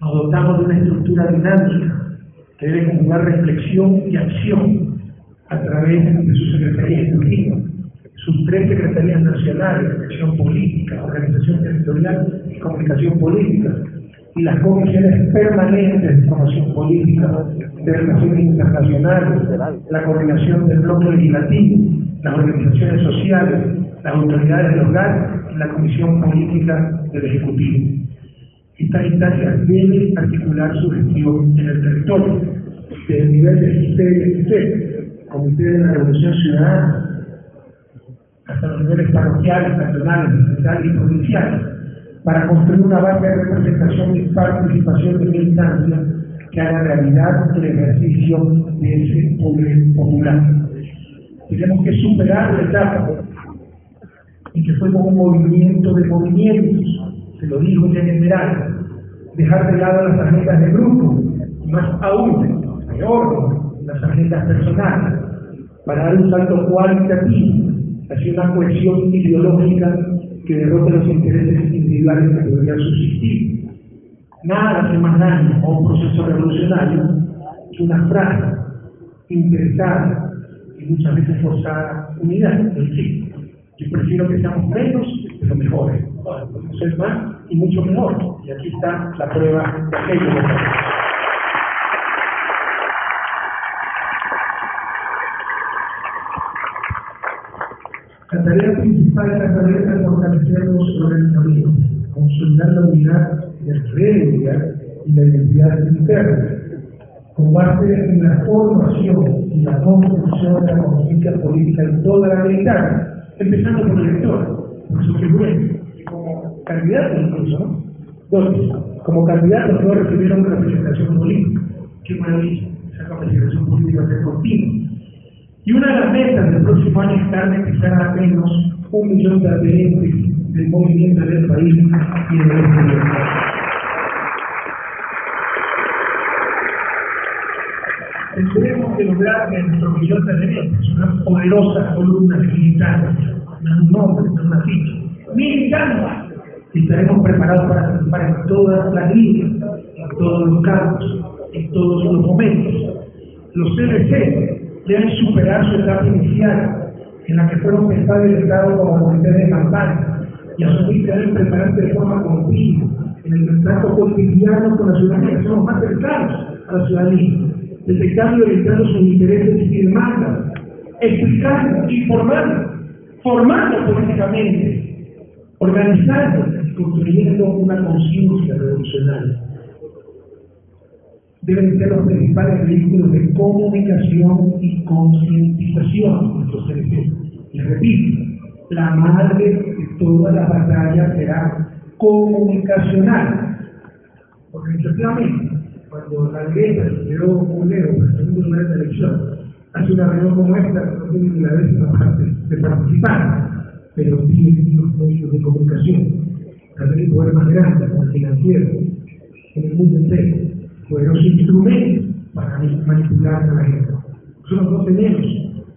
nos dotamos de una estructura dinámica que debe conjugar reflexión y acción a través de su Secretaría Ejecutiva, sus tres Secretarías Nacionales, Acción Política, Organización Territorial y Comunicación Política, y las comisiones permanentes de información política, de relaciones internacionales, la coordinación del bloque legislativo, las organizaciones sociales, las autoridades locales en la Comisión Política del Ejecutivo. Esta instancia debe articular su gestión en el territorio, desde el nivel del CICE, Comité de la Revolución Ciudadana, hasta los niveles parroquiales, nacionales, estatales y provinciales, para construir una base de representación y participación de militancia que haga realidad el ejercicio de ese poder popular. Tenemos que superar la etapa en que fuimos un movimiento de movimientos, se lo digo en general, dejar de lado las agendas de grupo, y más aún, peor, las agendas personales, para dar un salto cualitativo hacia una cohesión ideológica que derrote los intereses individuales que deberían subsistir. Nada hace más daño a un proceso revolucionario que una frase interesada y muchas veces forzada unidad. En fin, yo prefiero que seamos menos, pero mejores. Ser más y mucho mejor. Y aquí está la prueba de aquello. La tarea principal de la cabeza es fortalecer los organizamientos, consolidar la unidad creencia y la identidad interna, con base en la formación y la construcción de la conciencia política en toda la militar, empezando por el elector, por que bueno, como candidato incluso, ¿no? Dos, como candidato no recibieron representación política. Qué maravilla, esa representación política es continua. Y una de las metas del próximo año es que al menos un millón de adherentes del movimiento del país y del exterior. Tenemos que lograr que nuestro millón de adherentes, una poderosa columna militar, no un nombre, no una ficha, militantes, y estaremos preparados para participar en todas las líneas, en todos los campos, en todos los momentos. Los CDC deben superar su etapa inicial, en la que fueron pensados y Estado como comité de campaña, y asumir que deben prepararse de forma continua, en el trato cotidiano con la ciudadanía, que somos más cercanos a la ciudadanía, detectando y orientando sus intereses y demandas, explicando, informando, formando políticamente, organizando y construyendo una conciencia revolucionaria deben ser los principales vehículos de comunicación y concientización seres Y repito, la madre de toda la batalla será comunicacional. Porque efectivamente, cuando la se quedó un leo para el segundo lugar de elección, hace una reunión como esta, no tiene ni la décima parte de participar, pero tiene los medios de comunicación. También el poder más grande, el financiero, en el mundo entero poderosos instrumentos para manipular a la gente. Nosotros no tenemos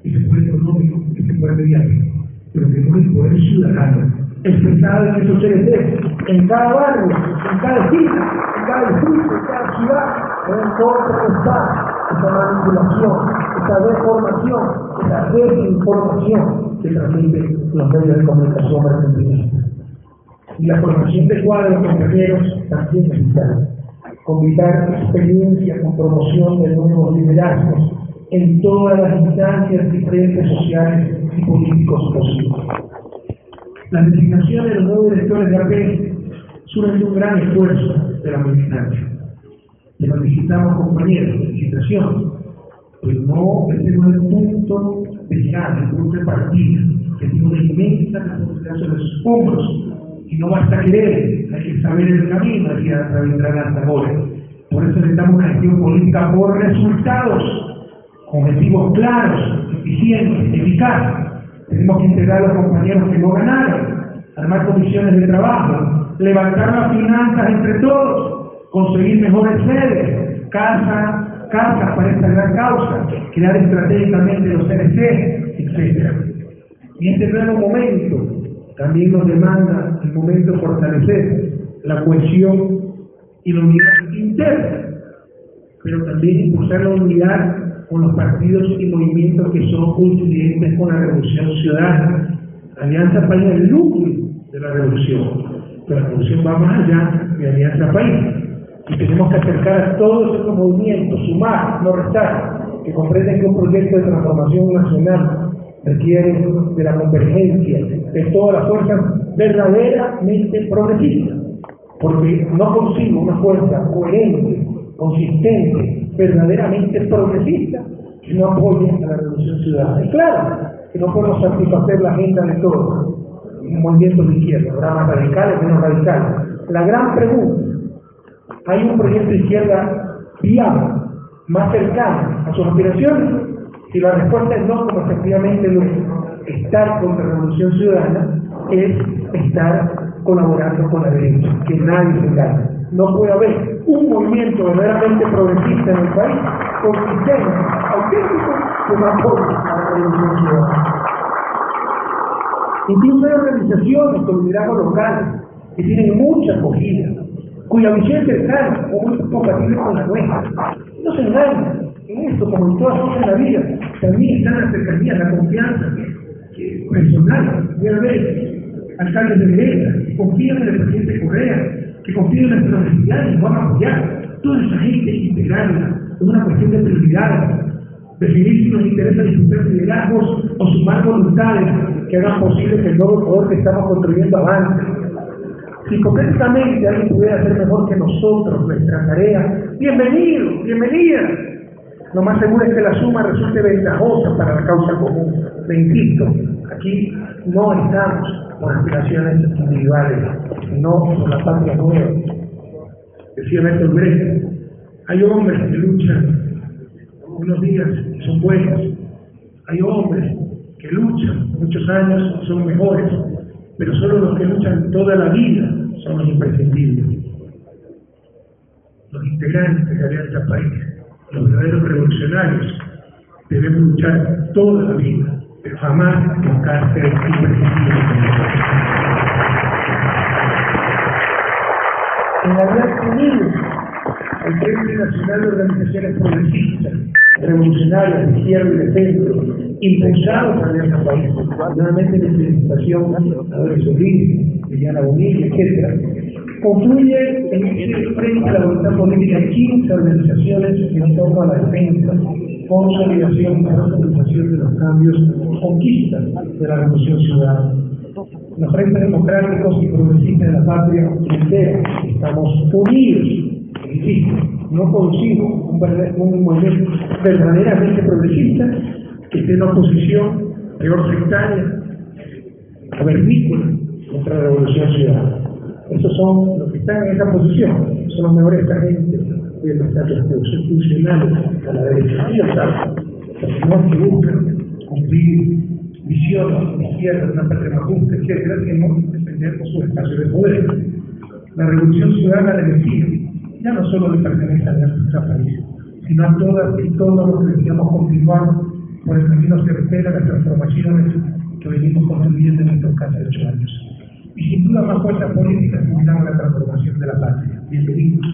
ese poder económico, ese poder mediático, pero tenemos el poder ciudadano, expresado en esos seres en cada barrio, en cada esquina, en cada distrito, en cada ciudad, deben contrarrestar esa manipulación, esa deformación, esa desinformación que transmiten los medios de comunicación argentinistas. Y la formación de cuadros, compañeros, también es combinar experiencia con promoción de nuevos liderazgos en todas las instancias diferentes sociales y políticos posibles. La designación de los nuevos directores de AP surge de un gran esfuerzo de la militancia. Le felicitamos compañeros, felicitación, pero no este no es el punto de llegada, el punto de partida, que tiene una inmensa responsabilidad sobre sus hombros y no basta querer, hay que saber el camino, decía hasta ahora. Por eso necesitamos una gestión política por resultados, objetivos claros, eficientes, eficaces. Tenemos que integrar a los compañeros que no ganaron, armar condiciones de trabajo, levantar las finanzas entre todos, conseguir mejores sedes, casas, casas para esta gran causa, crear estratégicamente los CNC, etc. Y este nuevo momento también nos demanda el momento fortalecer la cohesión y la unidad interna, pero también impulsar la unidad con los partidos y movimientos que son coincidentes con la revolución ciudadana. Alianza País es el núcleo de la revolución, pero la revolución va más allá de Alianza País. Y tenemos que acercar a todos estos movimientos, sumar, no restar, que comprenden que un proyecto de transformación nacional requiere de la convergencia de todas las fuerzas verdaderamente progresistas, porque no consigo una fuerza coherente, consistente, verdaderamente progresista que no apoye a la revolución ciudadana. Y claro, que no podemos satisfacer la agenda de todos, un movimiento de izquierda, más radicales, menos radicales. La gran pregunta, ¿hay un proyecto de izquierda viable, más cercano a sus aspiraciones? Si la respuesta es no, como efectivamente lo es, estar contra la revolución ciudadana es estar colaborando con la derecha, que nadie se engañe. No puede haber un movimiento verdaderamente progresista en el país con sistemas auténticos que no apoyen a la revolución ciudadana. Incluso hay organizaciones con liderazgo local que tienen mucha acogida, cuya visión es cercana o muy compatible con la nuestra. No se engañen, esto, como en todas cosas en la vida, también está la cercanía, la confianza personal. Voy a ver alcaldes de derecha confían en el presidente Correa, que confían en nuestra universidad y van a apoyar. Toda esa gente integrarla es una cuestión de prioridad. Definir si nos interesa disfrutar liderazgos o sumar voluntades que hagan posible que el nuevo poder que estamos construyendo avance. Si hipotéticamente alguien pudiera hacer mejor que nosotros nuestra tarea, bienvenido, bienvenida. Lo más seguro es que la suma resulte ventajosa para la causa común. Le insisto, aquí no estamos por aspiraciones individuales, no por la patria nueva. Decía Bertolt Brecht, hay hombres que luchan unos días y son buenos, hay hombres que luchan muchos años y son mejores, pero solo los que luchan toda la vida son los imprescindibles. Los integrantes de Alianza País, los verdaderos revolucionarios, debemos luchar toda la vida, pero jamás ser imprescindibles. En la Alianza Unidos, el Frente Nacional de Organizaciones Progresistas, revolucionarias de izquierda y de centro, impulsados por Alianza País, nuevamente en felicitación a Doris Solís, Liliana Bonilla, etc., confluye en la voluntad política 15 organizaciones en torno a la defensa, consolidación profundización de los cambios, conquistas de la revolución ciudadana. Los frentes democráticos y progresistas de la patria entera estamos unidos, insisto, no consigo un, movimiento verdaderamente progresista que esté en oposición, peor sectaria, cavernícola contra la revolución ciudadana. Esos son los que están en esa posición, son los mejores agentes del estatus constitucional a la derecha. Ellos saben, los que buscan cumplir visiones de izquierda, una patria más justa, etcétera, sino defender sus espacios de poder. La revolución ciudadana de Mesías ya no solo le pertenece a nuestra país, sino a todas y todos los que deseamos continuar por el camino certero de las transformaciones que venimos construyendo en estos casi ocho años. Y sin duda más fuerzas políticas que miran la transformación de la patria. Bienvenidos.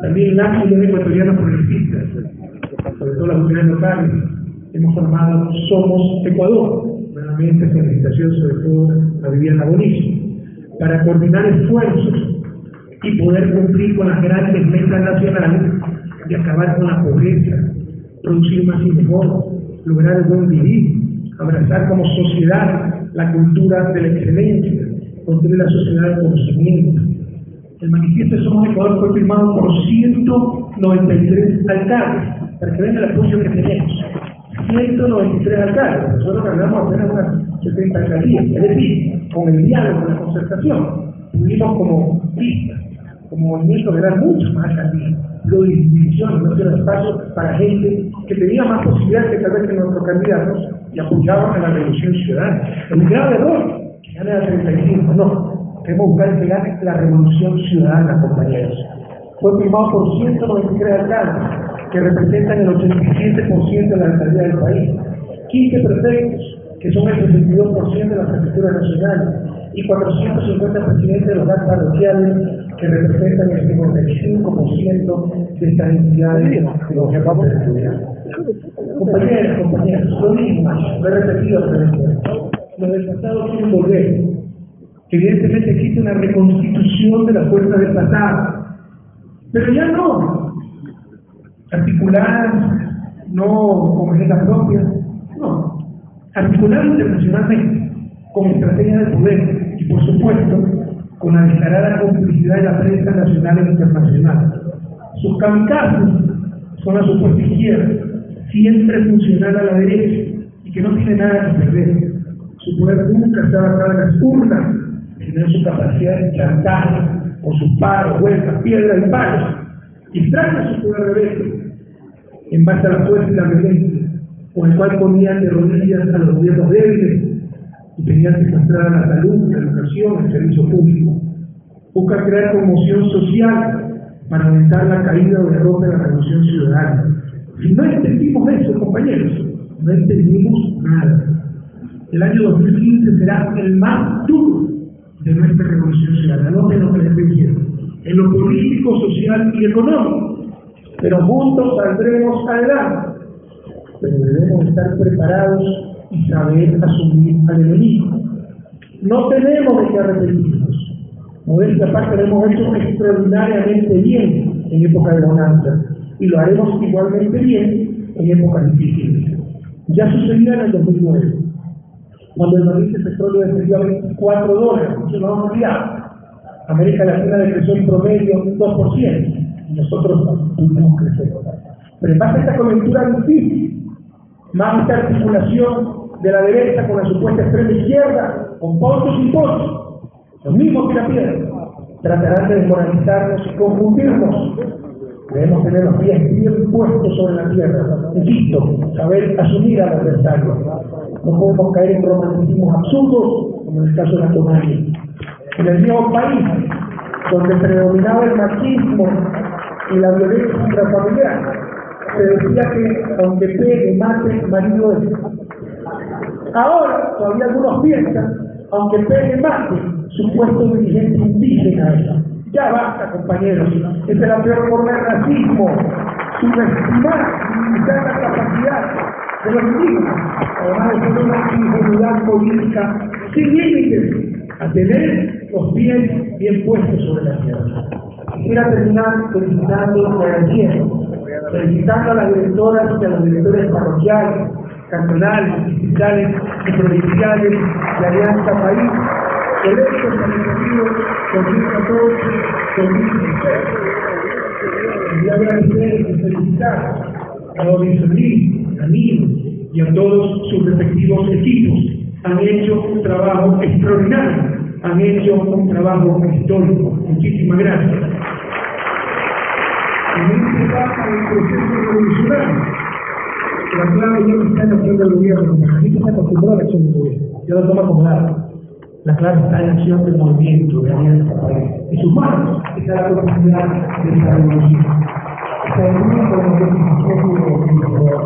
También las y los ecuatorianos progresistas, sobre todo las autoridades locales, hemos formado Somos Ecuador, nuevamente felicitación sobre todo a Viviana Bonicio, para coordinar esfuerzos y poder cumplir con las grandes metas nacionales de acabar con la pobreza, producir más y mejor, lograr el buen vivir, abrazar como sociedad la cultura de la excelencia, construir la sociedad del conocimiento. El manifiesto de Somos Ecuador fue firmado por 193 alcaldes, para que vean el apoyo que tenemos. 193 alcaldes, nosotros ganamos apenas unas 70 alcaldías, es decir, con el diálogo, con la concertación, tuvimos como pista, como movimiento de dar muchas más alcaldías, luego divisiones, no hacían espacio para gente que tenía más posibilidades que tal vez que nuestros candidatos y apoyaban a la revolución ciudadana. El grave error, que gane a 35, no, queremos buscar que gane la revolución ciudadana, compañeros. Fue firmado por 193 alcaldes, que representan el 87% de la alcaldía del país, 15 prefectos, que son el 62% de las prefecturas nacionales, y 450 presidentes de los GAC parroquiales, que representan el 55% de estas entidades de los jefes territoriales. Compañeros, compañeros, lo mismo, lo he repetido tres veces. Los del pasado quieren volver. Evidentemente existe una reconstitución de las fuerzas del pasado, pero ya no articuladas, no como agenda propia, no. articulado internacionalmente, con estrategias de poder y, por supuesto, con la descarada complicidad de la prensa nacional e internacional. Sus kamikazes son la supuesta izquierda, siempre funcional a la derecha y que no tiene nada que perder. Su poder nunca está basado en las urnas, sino en su capacidad de chantaje, con sus paros, vueltas, piedras y palos, y trata su poder rebelde en base a la fuerza y la violencia, con el cual ponían de rodillas a los gobiernos débiles y tenían secuestrada la salud, la educación, el servicio público. Busca crear conmoción social para aumentar la caída o derrota de la revolución ciudadana. Si no entendimos eso, compañeros, no entendimos nada. El año 2015 será el más duro de nuestra revolución ciudadana, no lo que les en lo político, social y económico. Pero juntos saldremos adelante. Pero debemos estar preparados y saber asumir al enemigo. No tenemos qué arrepentirnos. Modesta aparte lo hemos hecho extraordinariamente bien en época de bonanza y lo haremos igualmente bien en épocas difíciles. Ya sucedió en el 2009, cuando el barril de petróleo descendió a 24 dólares, muchos lo han olvidado. América Latina decreció en promedio un 2%, y nosotros no pudimos crecer. Pero en base a esta coyuntura difícil, más esta articulación de la derecha con la supuesta extrema izquierda, con votos y votos, los mismos que la piedra, tratarán de desmoralizarnos y confundirnos. Debemos tener los pies bien puestos sobre la tierra, insisto, saber asumir al adversario. No podemos caer en romanticismos absurdos, como en el caso de la Tomaria. En el viejo país, donde predominaba el machismo y la violencia intrafamiliar, se decía que aunque pegue, mate, marido es. Ahora, todavía algunos piensan, aunque pegue mate, supuesto dirigente indígena. Ya basta, compañeros. Esa es la peor forma de racismo. Subestimar, minimizar la capacidad de los indígenas, además de ser una ingenuidad política sin límites, a tener los pies bien puestos sobre la tierra. Quisiera terminar felicitando y agradeciendo, felicitando a las directoras y a los directores parroquiales, cantonales, distritales y provinciales de Alianza País, electos en el periodo 2014-2016. Y agradecer y felicitar a Robin Solís, a mí y a todos sus respectivos equipos. Han hecho un trabajo extraordinario, han hecho un trabajo histórico. Muchísimas gracias. En este etapa del proceso revolucionario, la clave ya no está en la acción del gobierno, la gente está acostumbrada a la acción del gobierno, ya lo toma como. La clave está en la acción del movimiento de Alianza País. En sus manos está la oportunidad de esta revolución. Está en el de los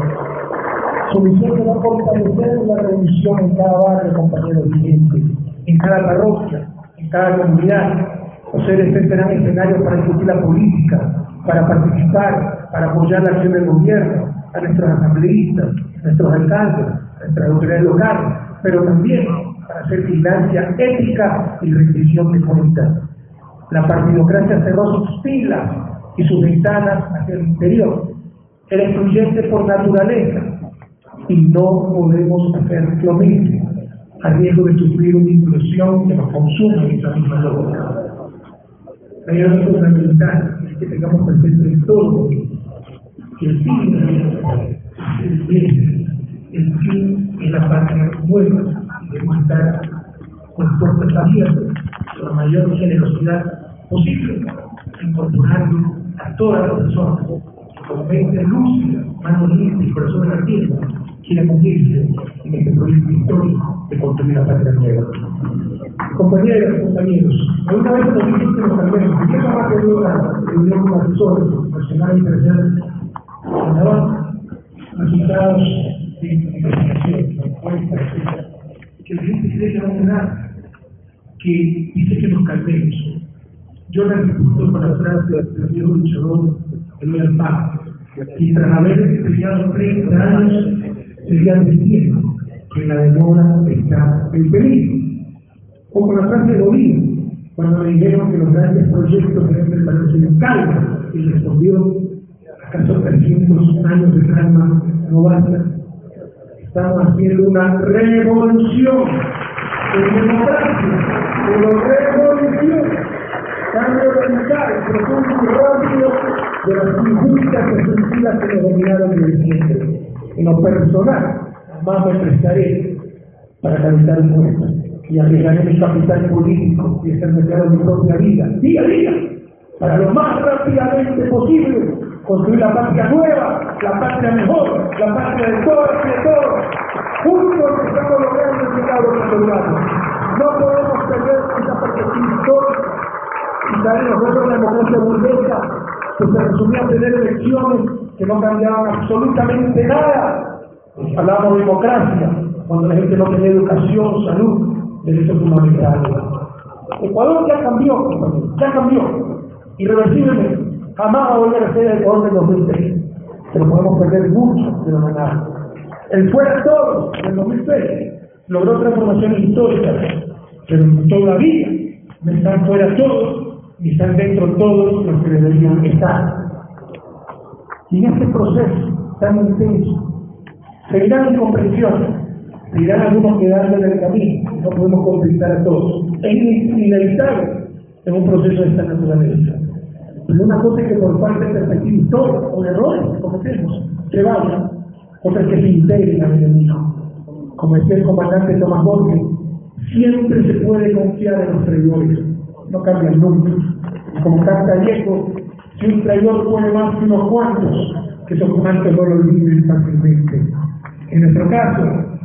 Su misión será fortalecer la revolución en cada barrio, compañeros dirigentes, en cada parroquia, en cada comunidad. Ustedes serán escenarios para discutir la política, para participar, para apoyar la acción del gobierno, a nuestros asambleístas, a nuestros alcaldes, a nuestras autoridades locales, pero también para hacer vigilancia ética y rendición de cuentas. La partidocracia cerró sus filas y sus ventanas hacia el interior. Era excluyente por naturaleza y no podemos hacer lo mismo a riesgo de sufrir una inclusión que nos consuma en esa misma lógica. La idea fundamental es que tengamos presente en todo que el fin es el el fin es la patria nueva debemos estar con puertas abiertas, con la mayor generosidad posible, incorporando a todas las personas con mente lúcida, manos limpias y corazón ardiente, quieren unirse en este proyecto histórico de construir la patria nueva. Compañeras, compañeros, alguna vez nos dijiste nos cambiamos, ¿qué la patria nueva? Reunión con asesores nacionales y internacionales, resultados de investigación, encuestas, etc que la gente se deja abonar, que dice que nos calmemos. Yo la respondo con la frase viejo luchador Eloy Alpá, que tras haber peleado 30 años, serían diciendo que la demora está en peligro. O con la frase de Godín, cuando le dijeron que los grandes proyectos deben prepararse en calma, y respondió, ¿acaso 300 años de calma no bastan? Estamos haciendo una revolución en democracia, pero revolución, cambio radical, profundo y rápido de las injustas estructuras que nos dominaron desde siempre. En lo personal, más me prestaré para calentar el puesto y arriesgaré mi capital político y de mi propia vida, día a día, para lo más rápidamente posible construir la patria nueva, la patria mejor, la patria de todos y de todos. Juntos estamos logrando el llegado asegurado. No podemos perder esa perspectiva nosotros la democracia burguesa que se resumía a tener elecciones que no cambiaban absolutamente nada. Hablábamos de democracia, cuando la gente no tenía educación, salud, derechos fundamentales. Ecuador ya cambió, ya cambió, irreversiblemente. Jamás va a volver a ser el Ecuador del 2006, pero podemos perder mucho de lo ganado. El fuera todos del 2006 logró transformaciones históricas, pero todavía están fuera todos y están dentro todos los que deberían estar. Y en este proceso tan intenso, seguirán incomprensiones, seguirán algunos quedando en el camino, no podemos conquistar a todos. Es inevitable en un proceso de esta naturaleza. Pero una cosa es que por falta de perspectiva histórica o errores que cometemos, se vayan, otra que se integren al enemigo. Como decía el comandante Tomás Borges, siempre se puede confiar en los traidores, no cambian nunca. Como canta Diego, si un traidor puede más que unos cuantos, que esos cuantos no lo olviden fácilmente. En nuestro caso,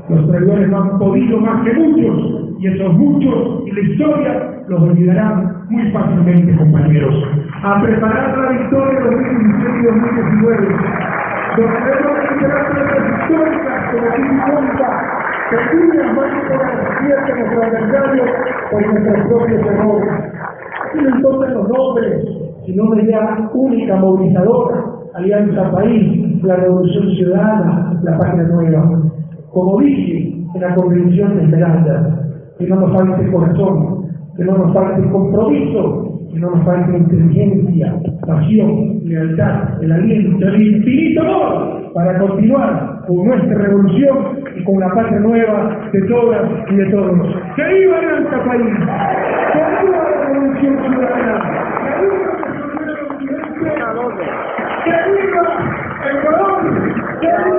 los traidores no han podido más que muchos, y esos muchos y la historia los olvidarán muy fácilmente, compañeros. A preparar la victoria 2016 y 2019. Lograremos esperanzas históricas como cuenta, pequeñas más por fiestas de nuestro adversario por nuestros propios errores. No importan los nombres, sino una idea única, movilizadora, Alianza País, la Revolución Ciudadana, la Página Nueva. Como dije en la Convención de Esmeralda, que no nos falte corazón, que no nos falte compromiso, que no nos falte inteligencia, pasión, lealtad, el aliento, el infinito amor para continuar con nuestra revolución y con la patria nueva de todas y de todos. ¡Que viva Alianza País! ¡Que viva que viva el progreso. Que viva el Que viva